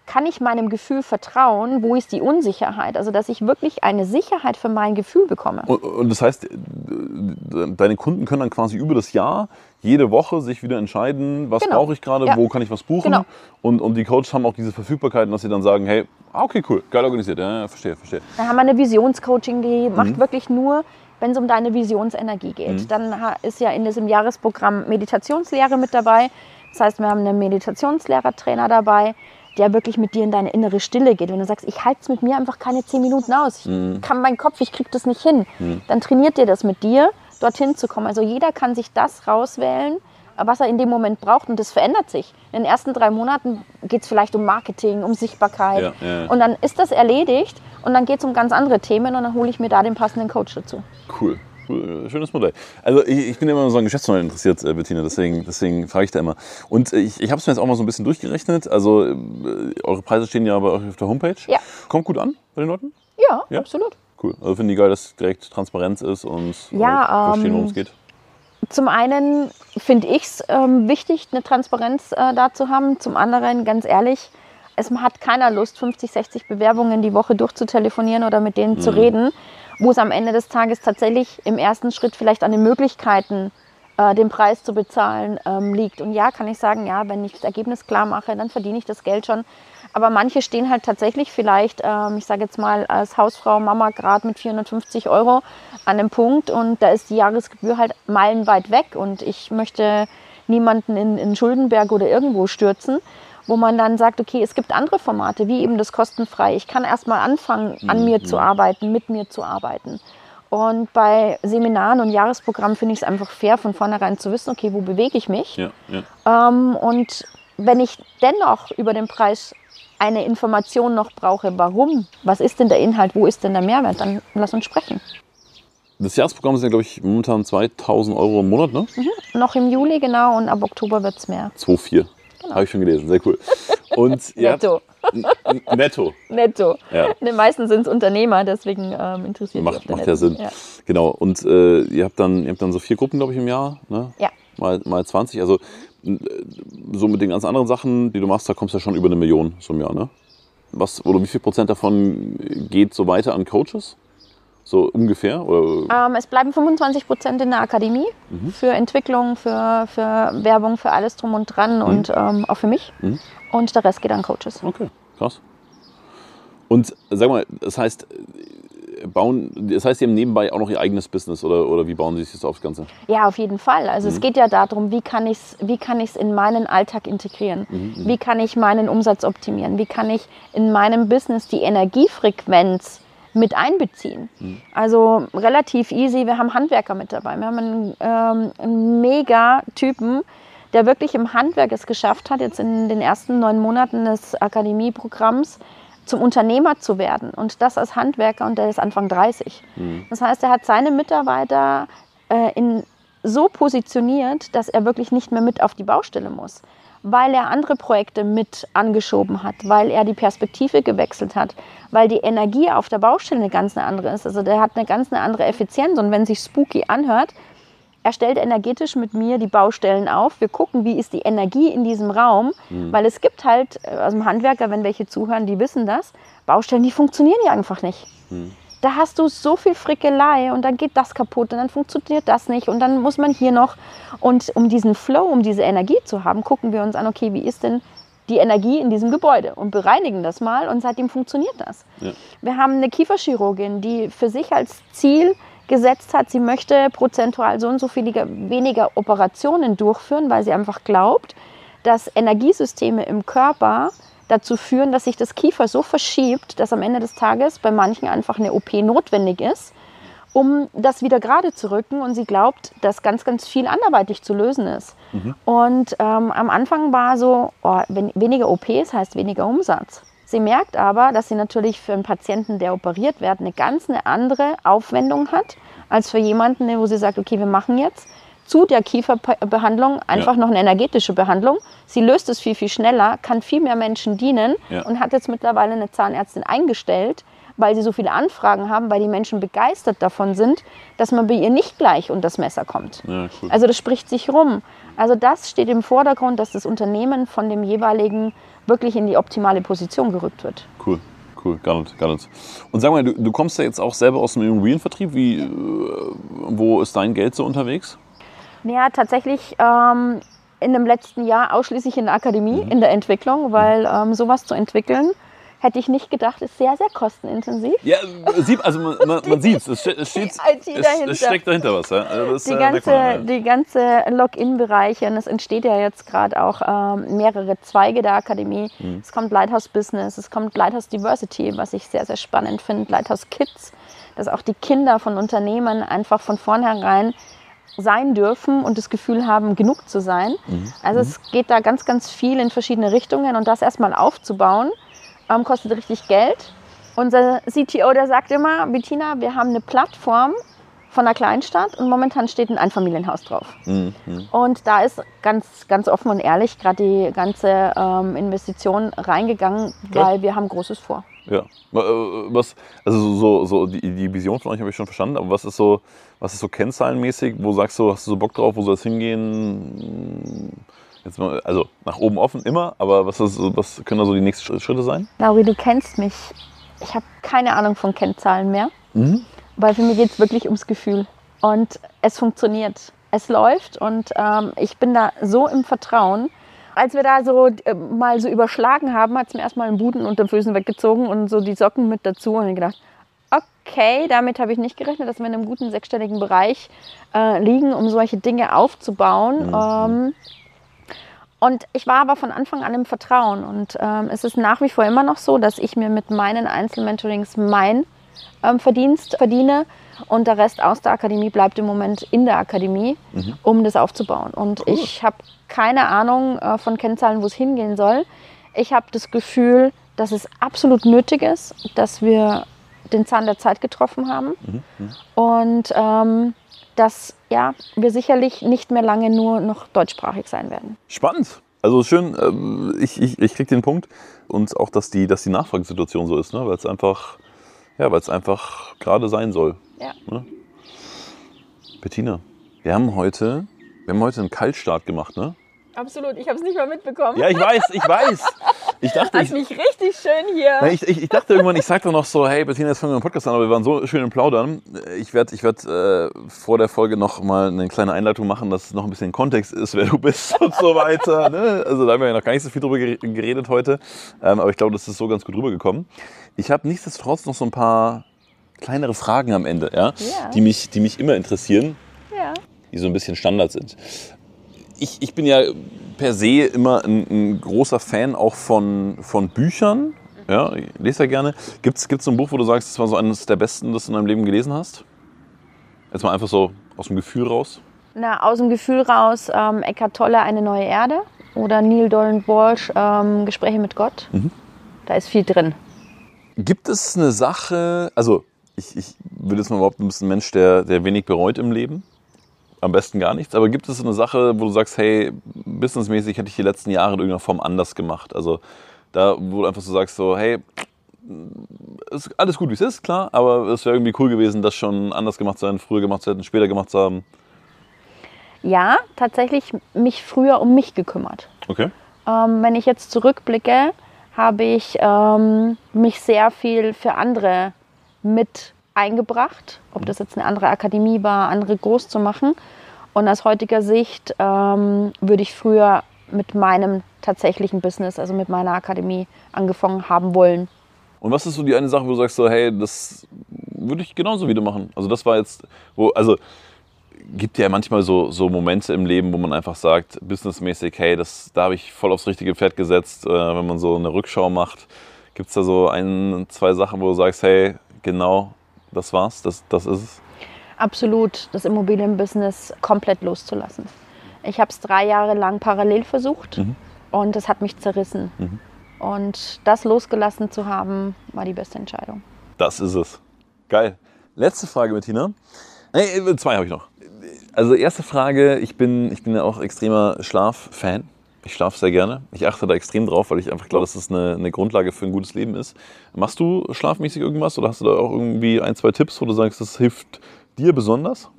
Kann ich meinem Gefühl vertrauen? Wo ist die Unsicherheit? Also, dass ich wirklich eine Sicherheit für mein Gefühl bekomme. Und, und das heißt, deine Kunden können dann quasi über das Jahr jede Woche sich wieder entscheiden, was genau. brauche ich gerade, ja. wo kann ich was buchen. Genau. Und, und die Coaches haben auch diese Verfügbarkeit, dass sie dann sagen, hey, ah, okay, cool, geil organisiert, ja, verstehe, verstehe. Dann haben wir eine Visionscoaching, die mhm. macht wirklich nur wenn es um deine Visionsenergie geht. Mhm. Dann ist ja in diesem Jahresprogramm Meditationslehre mit dabei. Das heißt, wir haben einen Meditationslehrertrainer dabei, der wirklich mit dir in deine innere Stille geht. Wenn du sagst, ich halte es mit mir einfach keine zehn Minuten aus, ich mhm. kann meinen Kopf, ich kriege das nicht hin, mhm. dann trainiert dir das mit dir, dorthin zu kommen. Also jeder kann sich das rauswählen, was er in dem Moment braucht und das verändert sich. In den ersten drei Monaten geht es vielleicht um Marketing, um Sichtbarkeit ja, ja, ja. und dann ist das erledigt und dann geht es um ganz andere Themen und dann hole ich mir da den passenden Coach dazu. Cool. Schönes Modell. Also ich, ich bin immer so an Geschäftsmodell interessiert, äh, Bettina, deswegen, deswegen frage ich da immer. Und äh, ich, ich habe es mir jetzt auch mal so ein bisschen durchgerechnet. Also äh, eure Preise stehen ja bei euch auf der Homepage. Ja. Kommt gut an bei den Leuten? Ja, ja? absolut. Cool. Also finden die geil, dass direkt Transparenz ist und ja, verstehen, worum es ähm, geht. Zum einen finde ich es ähm, wichtig, eine Transparenz äh, da zu haben. Zum anderen, ganz ehrlich, es hat keiner Lust, 50, 60 Bewerbungen die Woche durchzutelefonieren oder mit denen mhm. zu reden wo es am Ende des Tages tatsächlich im ersten Schritt vielleicht an den Möglichkeiten, äh, den Preis zu bezahlen, ähm, liegt. Und ja, kann ich sagen, ja, wenn ich das Ergebnis klar mache, dann verdiene ich das Geld schon. Aber manche stehen halt tatsächlich vielleicht, ähm, ich sage jetzt mal als Hausfrau, Mama gerade mit 450 Euro an dem Punkt und da ist die Jahresgebühr halt meilenweit weg und ich möchte niemanden in, in Schuldenberg oder irgendwo stürzen wo man dann sagt, okay, es gibt andere Formate, wie eben das kostenfrei. Ich kann erstmal anfangen, an mhm. mir zu arbeiten, mit mir zu arbeiten. Und bei Seminaren und Jahresprogrammen finde ich es einfach fair, von vornherein zu wissen, okay, wo bewege ich mich? Ja, ja. Ähm, und wenn ich dennoch über den Preis eine Information noch brauche, warum, was ist denn der Inhalt, wo ist denn der Mehrwert, dann lass uns sprechen. Das Jahresprogramm sind ja, glaube ich, momentan 2000 Euro im Monat, ne? Mhm. Noch im Juli, genau, und ab Oktober wird es mehr. 2,4. Genau. Habe ich schon gelesen, sehr cool. Und netto. netto. Netto. Ja. Die meisten sind es Unternehmer, deswegen ähm, interessiert Macht, macht ja Sinn. Ja. Genau. Und äh, ihr, habt dann, ihr habt dann so vier Gruppen, glaube ich, im Jahr. Ne? Ja. Mal, mal 20. Also so mit den ganz anderen Sachen, die du machst, da kommst du ja schon über eine Million so im Jahr. Ne? Was, oder wie viel Prozent davon geht so weiter an Coaches? So ungefähr? Ähm, es bleiben 25 Prozent in der Akademie mhm. für Entwicklung, für, für Werbung, für alles drum und dran mhm. und ähm, auch für mich. Mhm. Und der Rest geht an Coaches. Okay, krass. Und sag mal, das heißt, bauen, das heißt, Sie haben nebenbei auch noch Ihr eigenes Business oder, oder wie bauen Sie sich das aufs Ganze? Ja, auf jeden Fall. Also mhm. es geht ja darum, wie kann ich es wie kann in meinen Alltag integrieren? Mhm, mhm. Wie kann ich meinen Umsatz optimieren? Wie kann ich in meinem Business die Energiefrequenz mit einbeziehen. Mhm. Also relativ easy. Wir haben Handwerker mit dabei. Wir haben einen, ähm, einen mega Typen, der wirklich im Handwerk es geschafft hat, jetzt in den ersten neun Monaten des Akademieprogramms zum Unternehmer zu werden. Und das als Handwerker und der ist Anfang 30. Mhm. Das heißt, er hat seine Mitarbeiter äh, in, so positioniert, dass er wirklich nicht mehr mit auf die Baustelle muss weil er andere Projekte mit angeschoben hat, weil er die Perspektive gewechselt hat, weil die Energie auf der Baustelle eine ganz andere ist. Also der hat eine ganz eine andere Effizienz und wenn sich spooky anhört, er stellt energetisch mit mir die Baustellen auf. Wir gucken, wie ist die Energie in diesem Raum, mhm. weil es gibt halt dem Handwerker, wenn welche zuhören, die wissen das, Baustellen, die funktionieren ja einfach nicht. Mhm da hast du so viel Frickelei und dann geht das kaputt und dann funktioniert das nicht und dann muss man hier noch. Und um diesen Flow, um diese Energie zu haben, gucken wir uns an, okay, wie ist denn die Energie in diesem Gebäude und bereinigen das mal und seitdem funktioniert das. Ja. Wir haben eine Kieferchirurgin, die für sich als Ziel gesetzt hat, sie möchte prozentual so und so viele weniger Operationen durchführen, weil sie einfach glaubt, dass Energiesysteme im Körper dazu führen, dass sich das Kiefer so verschiebt, dass am Ende des Tages bei manchen einfach eine OP notwendig ist um das wieder gerade zu rücken. Und sie glaubt, dass ganz, ganz viel anderweitig zu lösen ist. Und ähm, am Anfang war so, oh, wenn, weniger OPs heißt weniger Umsatz. Sie merkt aber, dass sie natürlich für einen Patienten, der operiert wird, eine ganz eine andere Aufwendung hat, als für jemanden, wo sie sagt, okay, wir machen jetzt zu der Kieferbehandlung einfach Ja. noch eine energetische Behandlung. Sie löst es viel, viel schneller, kann viel mehr Menschen dienen Ja. und hat jetzt mittlerweile eine Zahnärztin eingestellt, weil sie so viele Anfragen haben, weil die Menschen begeistert davon sind, dass man bei ihr nicht gleich unter das Messer kommt. Ja, cool. Also das spricht sich rum. Also das steht im Vordergrund, dass das Unternehmen von dem jeweiligen wirklich in die optimale Position gerückt wird. Cool, cool, gar nicht, gar nicht. Und sag mal, du, du kommst ja jetzt auch selber aus dem Immobilienvertrieb. Wie, äh, wo ist dein Geld so unterwegs? Ja, tatsächlich ähm, in dem letzten Jahr ausschließlich in der Akademie, Mhm. in der Entwicklung, weil ähm, sowas zu entwickeln, hätte ich nicht gedacht, ist sehr, sehr kostenintensiv. Ja, sieht, also man, man, man sieht es, es, es, steckt dahinter was. Ja? Also das, Die äh, ganze, man, ja. die ganze Login-Bereiche, und es entsteht ja jetzt gerade auch ähm, mehrere Zweige der Akademie. Mhm. Es kommt Lighthouse Business, es kommt Lighthouse Diversity, was ich sehr, sehr spannend finde, Lighthouse Kids, dass auch die Kinder von Unternehmen einfach von vornherein sein dürfen und das Gefühl haben, genug zu sein. Mhm. Also es geht da ganz, ganz viel in verschiedene Richtungen und das erstmal aufzubauen, ähm, kostet richtig Geld. Unser CTO, der sagt immer, Bettina, wir haben eine Plattform von einer Kleinstadt und momentan steht ein Einfamilienhaus drauf. Mhm, mhm. Und da ist ganz, ganz offen und ehrlich gerade die ganze ähm, Investition reingegangen, Geil. weil wir haben Großes vor. Ja. Äh, Was, also so, so die, die Vision von euch habe ich schon verstanden, aber was ist so, was ist so kennzahlenmäßig, wo sagst du, hast du so Bock drauf, wo soll es hingehen? Jetzt mal, also nach oben offen immer, aber was, ist, was können da so die nächsten Schritt- Schritte sein? Lauri, du kennst mich. Ich habe keine Ahnung von Kennzahlen mehr, Mhm. weil für mich geht es wirklich ums Gefühl. Und es funktioniert. Es läuft und ähm, ich bin da so im Vertrauen. Als wir da so äh, mal so überschlagen haben, hat es mir erstmal einen Buden unter den Füßen weggezogen und so die Socken mit dazu und ich gedacht, okay, damit habe ich nicht gerechnet, dass wir in einem guten sechsstelligen Bereich äh, liegen, um solche Dinge aufzubauen. Ähm, und ich war aber von Anfang an im Vertrauen. Und ähm, es ist nach wie vor immer noch so, dass ich mir mit meinen Einzelmentorings mein ähm, Verdienst verdiene und der Rest aus der Akademie bleibt im Moment in der Akademie, um das aufzubauen. Und Cool. ich habe keine Ahnung äh, von Kennzahlen, wo es hingehen soll. Ich habe das Gefühl, dass es absolut nötig ist, dass wir den Zahn der Zeit getroffen haben und ähm, dass ja, wir sicherlich nicht mehr lange nur noch deutschsprachig sein werden. Spannend. Also schön, ähm, ich, ich, ich krieg den Punkt. Und auch, dass die, dass die Nachfragesituation so ist, ne? weil es einfach, ja, weil es einfach gerade sein soll. Ja. Ne? Bettina, wir haben heute, wir haben heute einen Kaltstart gemacht, ne? Absolut, ich habe es nicht mal mitbekommen. Ja, ich weiß, ich weiß. Ich dachte, ich, mich richtig schön hier. Na, ich, ich, ich dachte irgendwann, ich sag doch noch so, hey Bettina, jetzt fangen wir einen Podcast an, aber wir waren so schön im Plaudern. Ich werde ich werd, äh, vor der Folge noch mal eine kleine Einleitung machen, dass es noch ein bisschen Kontext ist, wer du bist und so weiter. Ne? Also da haben wir ja noch gar nicht so viel drüber gere- geredet heute, ähm, aber ich glaube, das ist so ganz gut rübergekommen. Ich habe nichtsdestotrotz noch so ein paar kleinere Fragen am Ende, ja, Ja. Die, mich, die mich immer interessieren ja. Die so ein bisschen Standard sind. Ich, ich bin ja per se immer ein, ein großer Fan auch von, von Büchern. Ja, ich lese ja gerne. Gibt es so ein Buch, wo du sagst, das war so eines der besten, das du in deinem Leben gelesen hast? Jetzt mal einfach so aus dem Gefühl raus. Na, aus dem Gefühl raus, ähm, Eckhart Tolle, Eine neue Erde oder Neil Donald Walsh, ähm, Gespräche mit Gott. Da ist viel drin. Gibt es eine Sache, also ich, ich würde jetzt mal bist ein Mensch, der, der wenig bereut im Leben. Am besten gar nichts. Aber gibt es eine Sache, wo du sagst, hey, businessmäßig hätte ich die letzten Jahre in irgendeiner Form anders gemacht? Also da, wo du einfach so sagst, so, hey, ist alles gut, wie es ist, klar, aber es wäre irgendwie cool gewesen, das schon anders gemacht zu sein, früher gemacht zu hätten, später gemacht zu haben. Ja, tatsächlich mich früher um mich gekümmert. Okay. Ähm, wenn ich jetzt zurückblicke, habe ich ähm, mich sehr viel für andere mit eingebracht, ob das jetzt eine andere Akademie war, andere groß zu machen. Und aus heutiger Sicht ähm, würde ich früher mit meinem tatsächlichen Business, also mit meiner Akademie, angefangen haben wollen. Und was ist so die eine Sache, wo du sagst, so, hey, das würde ich genauso wieder machen? Also das war jetzt, wo, also gibt ja manchmal so, so Momente im Leben, wo man einfach sagt, businessmäßig, hey, das, da habe ich voll aufs richtige Pferd gesetzt. Äh, wenn man so eine Rückschau macht, gibt es da so ein, zwei Sachen, wo du sagst, hey, genau, das war's, das, das ist es? Absolut, das Immobilienbusiness komplett loszulassen. Ich habe es drei Jahre lang parallel versucht Mhm. und es hat mich zerrissen. Und das losgelassen zu haben, war die beste Entscheidung. Das ist es. Geil. Letzte Frage, Bettina. Nee, zwei habe ich noch. Also erste Frage, ich bin, ich bin ja auch extremer Schlaffan. Ich schlafe sehr gerne. Ich achte da extrem drauf, weil ich einfach glaube, dass das eine, eine Grundlage für ein gutes Leben ist. Machst du schlafmäßig irgendwas oder hast du da auch irgendwie ein, zwei Tipps, wo du sagst, das hilft dir besonders?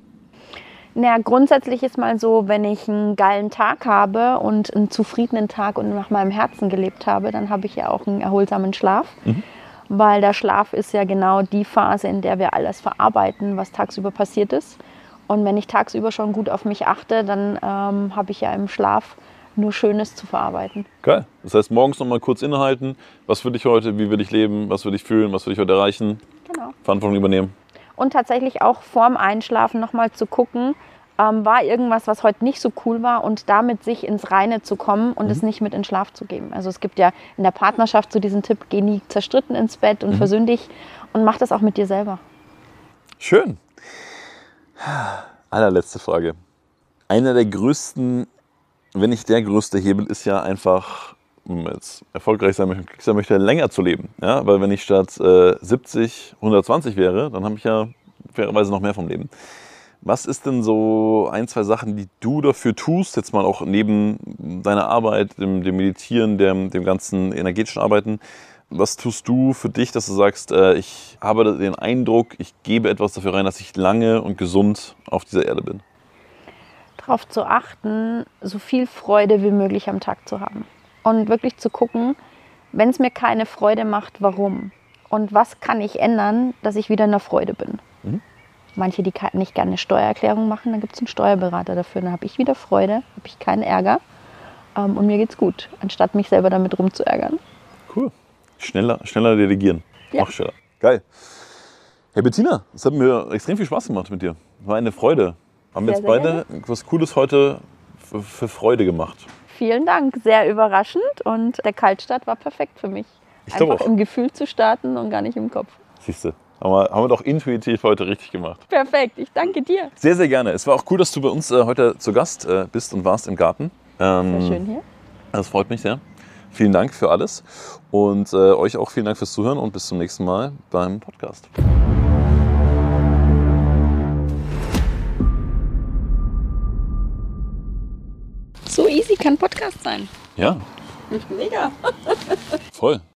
Naja, grundsätzlich ist mal so, wenn ich einen geilen Tag habe und einen zufriedenen Tag und nach meinem Herzen gelebt habe, dann habe ich ja auch einen erholsamen Schlaf. Weil der Schlaf ist ja genau die Phase, in der wir alles verarbeiten, was tagsüber passiert ist. Und wenn ich tagsüber schon gut auf mich achte, dann ähm, habe ich ja im Schlaf nur Schönes zu verarbeiten. Geil. Das heißt, morgens nochmal kurz innehalten. Was will ich heute? Wie will ich leben? Was will ich fühlen? Was will ich heute erreichen? Genau. Verantwortung übernehmen. Und tatsächlich auch vorm Einschlafen nochmal zu gucken, ähm, war irgendwas, was heute nicht so cool war und damit sich ins Reine zu kommen und es nicht mit in Schlaf zu geben. Also es gibt ja in der Partnerschaft so diesen Tipp, geh nie zerstritten ins Bett und versöhn dich und mach das auch mit dir selber. Schön. Allerletzte Frage. Einer der größten, wenn nicht der größte Hebel ist ja einfach, wenn man jetzt erfolgreich sein möchte, sein möchte, länger zu leben. Ja? Weil wenn ich statt äh, 70, 120 wäre, dann habe ich ja fairerweise noch mehr vom Leben. Was ist denn so ein, zwei Sachen, die du dafür tust, jetzt mal auch neben deiner Arbeit, dem, dem Meditieren, dem, dem ganzen energetischen Arbeiten, was tust du für dich, dass du sagst, äh, ich habe den Eindruck, ich gebe etwas dafür rein, dass ich lange und gesund auf dieser Erde bin? Darauf zu achten, so viel Freude wie möglich am Tag zu haben. Und wirklich zu gucken, wenn es mir keine Freude macht, warum? Und was kann ich ändern, dass ich wieder in der Freude bin? Manche, die nicht gerne eine Steuererklärung machen, dann gibt es einen Steuerberater dafür. Dann habe ich wieder Freude, habe ich keinen Ärger ähm, und mir geht's gut, anstatt mich selber damit rumzuärgern. Cool. Schneller, schneller delegieren. Ja. Noch schneller. Geil. Hey Bettina, es hat mir extrem viel Spaß gemacht mit dir. War eine Freude. Haben wir Sehr, jetzt beide was Cooles heute für, für Freude gemacht. Vielen Dank, sehr überraschend und der Kaltstart war perfekt für mich. Ich glaube Einfach auch. im Gefühl zu starten und gar nicht im Kopf. Siehst du, haben wir, haben wir doch intuitiv heute richtig gemacht. Perfekt, ich danke dir. Sehr, sehr gerne. Es war auch cool, dass du bei uns äh, heute zu Gast äh, bist und warst im Garten. Ähm, Sehr schön hier. Das freut mich sehr. Vielen Dank für alles und äh, euch auch vielen Dank fürs Zuhören und bis zum nächsten Mal beim Podcast. Kann Podcast sein. Ja, Mega. voll.